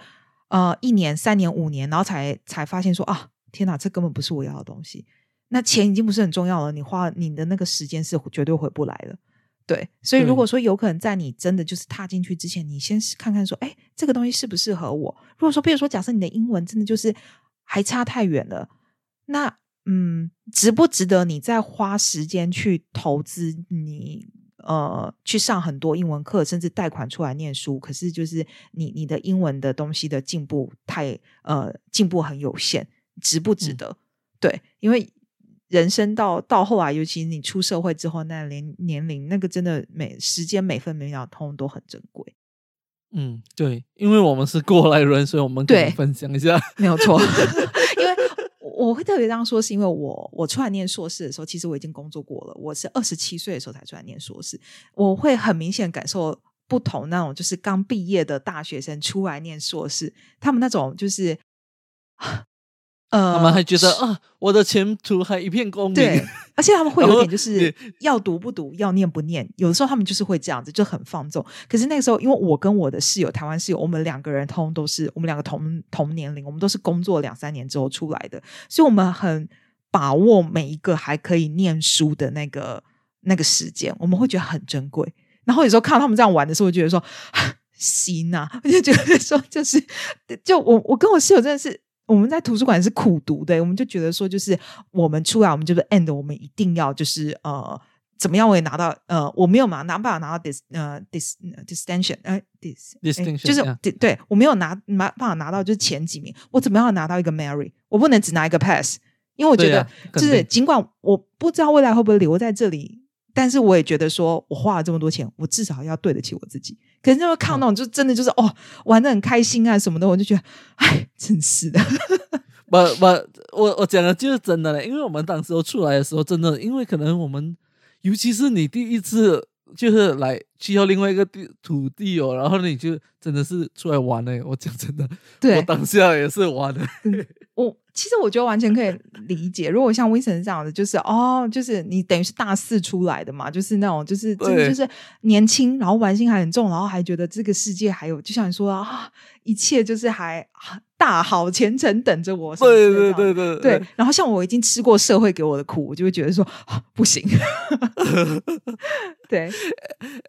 呃一年、三年、五年，然后才才发现说啊，天哪，这根本不是我要的东西。那钱已经不是很重要了，你花你的那个时间是绝对回不来的，对。所以如果说有可能在你真的就是踏进去之前，你先看看说，哎，这个东西适不适合我？如果说，比如说，假设你的英文真的就是还差太远了，那嗯，值不值得你再花时间去投资你呃去上很多英文课，甚至贷款出来念书？可是就是你你的英文的东西的进步太呃进步很有限，值不值得？对，因为。人生到到后来，尤其你出社会之后，那年年龄，那个真的每时间每分每秒，通都很珍贵。嗯，对，因为我们是过来人，所以我们可以分享一下，没有错。因为我会特别这样说，是因为我我出来念硕士的时候，其实我已经工作过了。我是二十七岁的时候才出来念硕士，我会很明显感受不同。那种就是刚毕业的大学生出来念硕士，他们那种就是。呃，他们还觉得啊，我的前途还一片光明。对，而且他们会有点就是要读不读，要念不念。有的时候他们就是会这样子，就很放纵。可是那个时候，因为我跟我的室友，台湾室友，我们两个人通都是我们两个同同年龄，我们都是工作两三年之后出来的，所以我们很把握每一个还可以念书的那个那个时间，我们会觉得很珍贵。然后有时候看到他们这样玩的时候，我就觉得说行啊，我就觉得说就是就我我跟我室友真的是。我们在图书馆是苦读的，我们就觉得说，就是我们出来，我们就是 end，我们一定要就是呃，怎么样我也拿到呃，我没有嘛，拿办法拿到 dis 呃 dis distinction 呃 dis Distinction，就是 yeah 对对我没有拿拿办法拿到就是前几名，我怎么样拿到一个 Mary？我不能只拿一个 pass，因为我觉得就是尽管我不知道未来会不会留在这里，但是我也觉得说我花了这么多钱，我至少要对得起我自己。可是那时候看到就真的就是哦玩的很开心啊什么的，我就觉得哎，真是的。不不，我我讲的就是真的嘞，因为我们当时候出来的时候，真的，因为可能我们，尤其是你第一次就是来去到另外一个地土地哦，然后你就真的是出来玩嘞。我讲真的，对我当下也是玩的。我其实我觉得完全可以理解，如果像 Vincent 这样的，就是哦，就是你等于是大四出来的嘛，就是那种就是真的就是年轻，然后玩心还很重，然后还觉得这个世界还有，就像你说啊，一切就是还大好前程等着我对对对对对，然后像我已经吃过社会给我的苦，我就会觉得说、啊、不行。对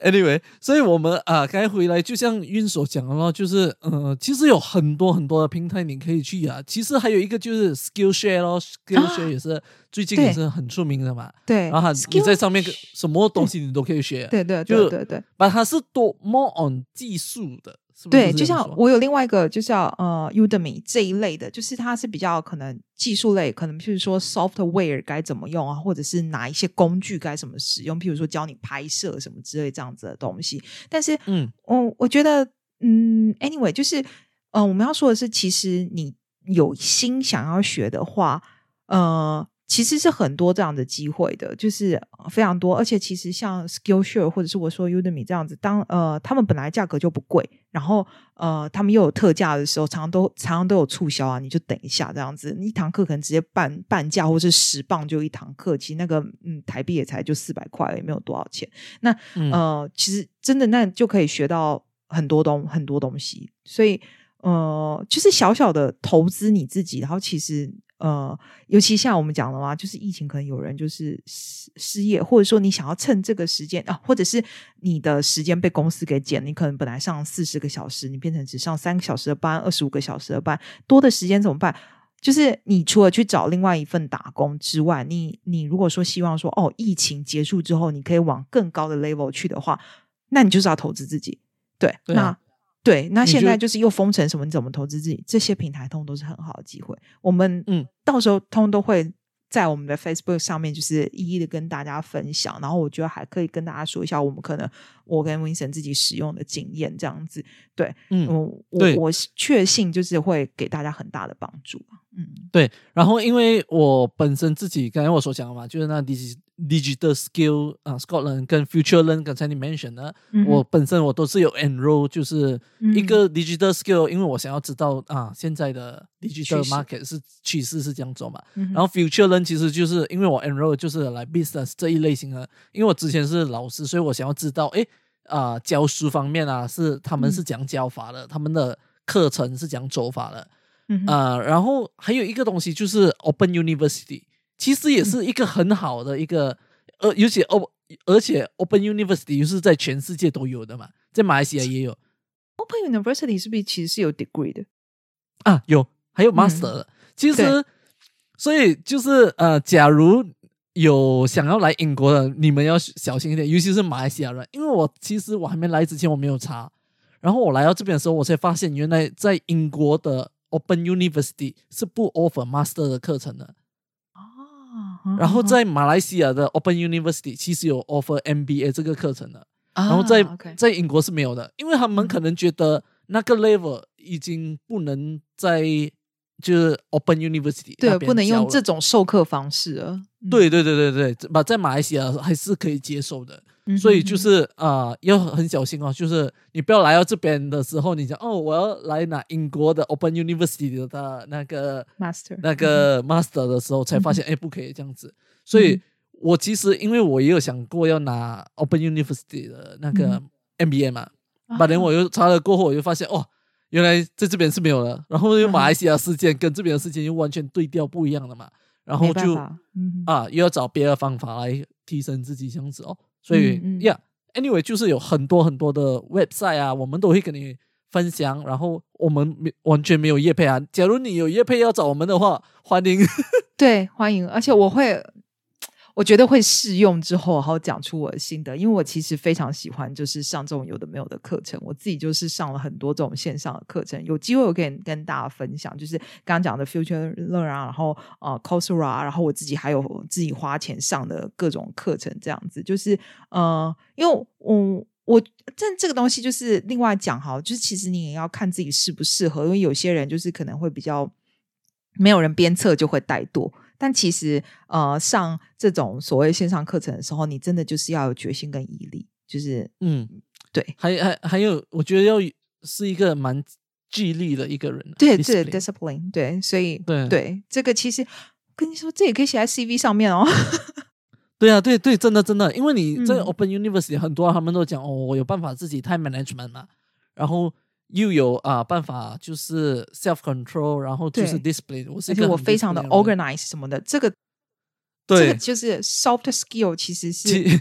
，Anyway，所以我们啊，该回来就像运所讲的咯，就是呃，其实有很多很多的平台你可以去啊。其实还有一个就是 Skillshare 咯，Skillshare 也是、最近也是很出名的嘛。对，然后它你在上面什么东西你都可以学，对对就对对对。把它是多 more on 技术的，是不是对，就像我有另外一个，就像呃 Udemy 这一类的，就是它是比较可能技术类，可能譬如说 software 该怎么用啊，或者是哪一些工具该怎么使用，譬如说教你拍摄什么之类这样子的东西。但是，嗯，我我觉得，嗯，anyway，就是呃，我们要说的是，其实你有心想要学的话，呃。其实是很多这样的机会的，就是呃非常多，而且其实像 Skillshare 或者是我说 Udemy 这样子，当呃他们本来价格就不贵，然后呃他们又有特价的时候，常常都常常都有促销啊，你就等一下这样子，一堂课可能直接半半价，或是十磅就一堂课，其实那个嗯台币也才就四百块，也没有多少钱。那嗯。呃，其实真的那就可以学到很多东很多东西，所以呃，就是小小的投资你自己，然后其实呃，尤其像我们讲的嘛，就是疫情可能有人就是失失业，或者说你想要趁这个时间啊，或者是你的时间被公司给减，你可能本来上四十个小时，你变成只上三个小时的班，二十五个小时的班，多的时间怎么办？就是你除了去找另外一份打工之外，你你如果说希望说哦，疫情结束之后你可以往更高的 level 去的话，那你就是要投资自己。对，对啊那对，那现在就是又封城什么，你怎么投资自己？这些平台通都是很好的机会。我们嗯，到时候通都会在我们的 Facebook 上面，就是一一的跟大家分享。然后我觉得还可以跟大家说一下，我们可能我跟 Vincent 自己使用的经验，这样子。对，嗯我我确信就是会给大家很大的帮助。嗯，对，然后因为我本身自己刚才我所讲的嘛，就是那 digi digital skill 啊、Scotland 跟 Future Learn，刚才你 mention 的，嗯我本身我都是有 enroll，就是一嗯个 digital skill，、因为我想要知道啊现在的 digital market 是趋势是这样走嘛。嗯然后 Future Learn 其实就是因为我 enroll 就是来 business 这一类型的，因为我之前是老师，所以我想要知道，诶啊、教书方面啊是他们是嗯讲教法的，他们的课程是讲走法的。嗯哼啊、然后还有一个东西就是 Open University，其实也是一个很好的一个，呃，而且 O 而且 Open University 又是在全世界都有的嘛，在马来西亚也有 Open University 是不是其实是有 degree 的？啊，有还有嗯 Master 的。其实，所以就是呃，假如有想要来英国的，你们要小心一点，尤其是马来西亚人，因为我其实我还没来之前我没有查，然后我来到这边的时候，我才发现原来在英国的 Open University 是不 offer Master 的课程的。哦然后在马来西亚的 Open University 其实有 offer MBA 这个课程的，然然后在、在英国是没有的，因为他们嗯可能觉得那个 level 已经不能在就是 Open University 对，不能用这种授课方式了。嗯，对对对对对，把在马来西亚还是可以接受的，嗯所以就是啊、呃要很小心哦，就是你不要来到这边的时候，你讲哦我要来拿英国的 Open University 的那个 master 那个 master 的时候，才发现哎、不可以这样子。所以嗯我其实因为我也有想过要拿 Open University 的那个嗯 MBA 嘛，啊。把连我又查了过后，我就发现哦，原来在这边是没有的。然后又马来西亚事件跟这边的事件又完全对调不一样的嘛，然后就啊又要找别的方法来提升自己这样子哦。所以嗯嗯呀 anyway 就是有很多很多的 website 啊，我们都会跟你分享，然后我们没完全没有业配啊。假如你有业配要找我们的话，欢迎。对，欢迎，而且我会。我觉得会试用之后，然后讲出我的心得，因为我其实非常喜欢就是上这种有的没有的课程，我自己就是上了很多这种线上的课程，有机会我可以跟大家分享，就是刚刚讲的 Future Learn 啊，然后呃 Coursera，然后我自己还有自己花钱上的各种课程，这样子就是呃，因为我我这这个东西就是另外讲哈，就是其实你也要看自己适不适合，因为有些人就是可能会比较没有人鞭策就会怠惰。但其实，呃，上这种所谓线上课程的时候，你真的就是要有决心跟毅力，就是嗯，对，还还还有，我觉得要是一个蛮纪律的一个人，对对，discipline，对，所以对对，这个其实跟你说，这也可以写在 CV 上面哦。对啊，对对，真的真的，因为你在 Open University 很多他们都讲哦，我有办法自己 time management 嘛，然后。又有啊办法，就是 self control，然后就是 discipline。我是我非常的 organize 什么的，这个对，就是 soft skill，其实是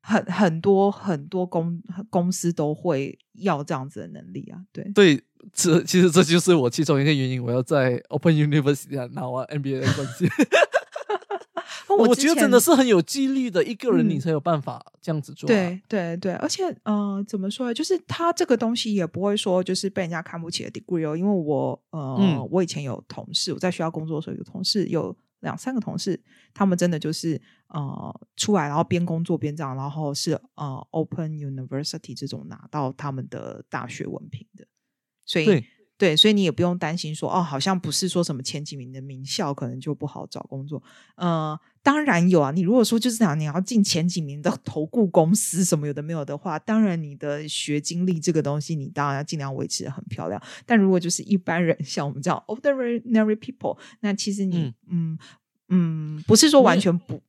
很很多很多公公司都会要这样子的能力啊。对对，这其实这就是我其中一个原因，我要在 Open University 拿完 MBA 的 关系。我觉得真的是很有纪律的一个人，你才有办法这样子做。对对对，而且呃，怎么说呢？就是他这个东西也不会说就是被人家看不起的 degree 哦。因为我呃，我以前有同事，我在学校工作的时候有同事，有两三个同事，他们真的就是呃出来，然后边工作边这样，然后是呃 Open University 这种拿到他们的大学文凭的，所以。对，所以你也不用担心说哦，好像不是说什么前几名的名校，可能就不好找工作。呃，当然有啊。你如果说就是讲你要进前几名的 投顾公司什么有的没有的话，当然你的学经历这个东西，你当然要尽量维持的很漂亮。但如果就是一般人，像我们这样 ordinary people，那其实你嗯嗯，不是说完全不。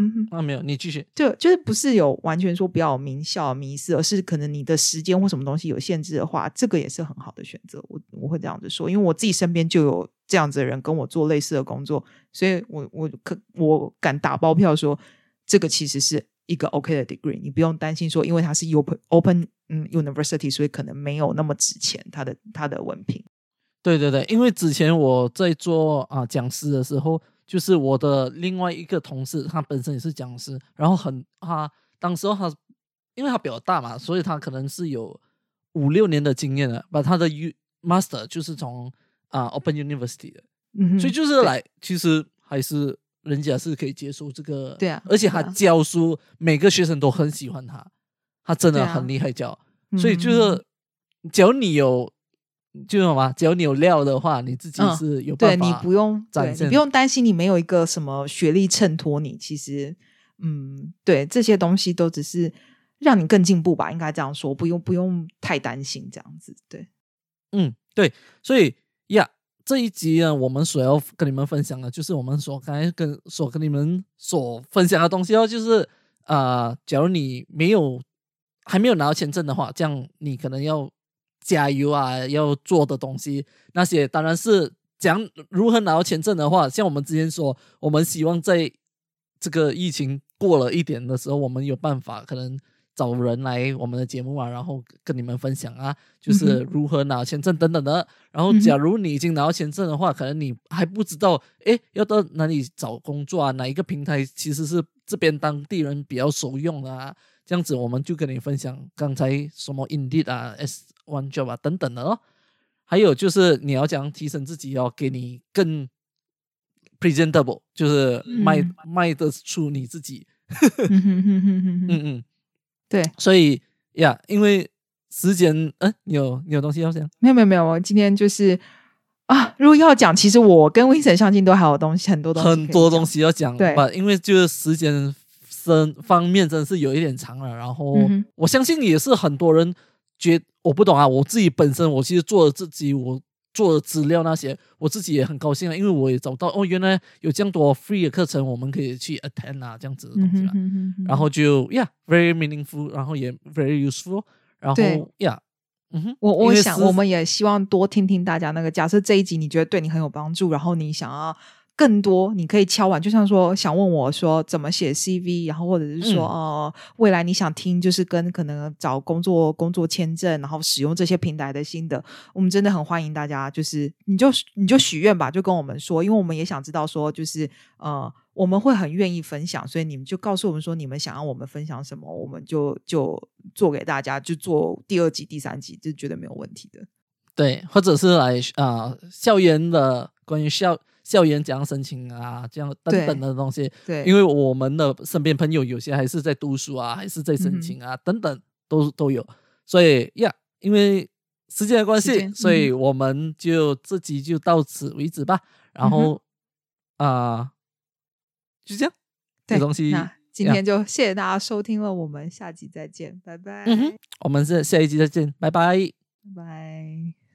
嗯，啊，没有，你继续。就就是不是有完全说不要名校迷失，而是可能你的时间或什么东西有限制的话，这个也是很好的选择。我我会这样子说，因为我自己身边就有这样子的人跟我做类似的工作，所以我我可我敢打包票说，这个其实是一个 OK 的 degree，你不用担心说，因为它是 open open 嗯 university，所以可能没有那么值钱，它的它的文凭。对对对，因为之前我在做啊讲师的时候。就是我的另外一个同事，他本身也是讲师，然后很他当时候他，因为他比较大嘛，所以他可能是有五六年的经验了，把他的 U Master 就是从啊 Open University 的，所以就是来其实还是人家是可以接受这个，对啊，而且他教书每个学生都很喜欢他，他真的很厉害教，所以就是只要你有。就什么？只要你有料的话，你自己是有办法。对你不用，对你不用担心，你没有一个什么学历衬托你。其实，嗯，对这些东西都只是让你更进步吧，应该这样说。不用不用太担心这样子。对，嗯，对。所以呀，这一集呢，我们所要跟你们分享的，就是我们所刚才跟所跟你们所分享的东西哦，就是啊，假如你没有还没有拿到签证的话，这样你可能要。加油啊！要做的东西，那些当然是讲如何拿到签证的话，像我们之前说，我们希望在这个疫情过了一点的时候，我们有办法可能找人来我们的节目啊，然后跟你们分享啊，就是如何拿签证等等的。然后，假如你已经拿到签证的话，可能你还不知道，哎，要到哪里找工作啊？哪一个平台其实是这边当地人比较熟用啊？这样子，我们就跟你分享刚才什么 Indeed 啊，S One Job 啊等等的哦。还有就是你要讲提升自己，要给你更 presentable，就是卖卖得出你自己。嗯嗯，对。所以呀，因为时间，嗯，有有东西要讲？没有没有没有，我今天就是啊，如果要讲，其实我跟 Vincent 相信都还有东西，很多东西，很多东西要讲。对，因为就是时间。真方面真的是有一点长了，然后我相信也是很多人觉我不懂啊。我自己本身我其实做了自己我做的资料那些，我自己也很高兴啊，因为我也找到哦，原来有这样多 free 的课程，我们可以去 attend 啊，这样子的东西了。然后就 yeah very meaningful，然后也 very useful，然后 yeah，嗯哼，我我想我们也希望多听听大家那个，假设这一集你觉得对你很有帮助，然后你想要。更多你可以敲完，就像说想问我说怎么写 CV，然后或者是说、嗯呃未来你想听就是跟可能找工作工作签证，然后使用这些平台的心得，我们真的很欢迎大家，就是你就你就许愿吧，就跟我们说，因为我们也想知道说就是呃我们会很愿意分享，所以你们就告诉我们说你们想要我们分享什么，我们就就做给大家，就做第二集、第三集，这绝对没有问题的。对，或者是来啊、呃校园的关于校校园怎样申请啊，这样等等的东西。对，因为我们的身边朋友有些还是在读书啊，还是在申请啊，等等都都有。所以呀，因为时间的关系，所以嗯我们就这集就到此为止吧。然后啊、就这样，这东西那今天就谢谢大家收听了，我们下集再见，拜拜，嗯哼，我们是下一集再见，拜拜。拜拜。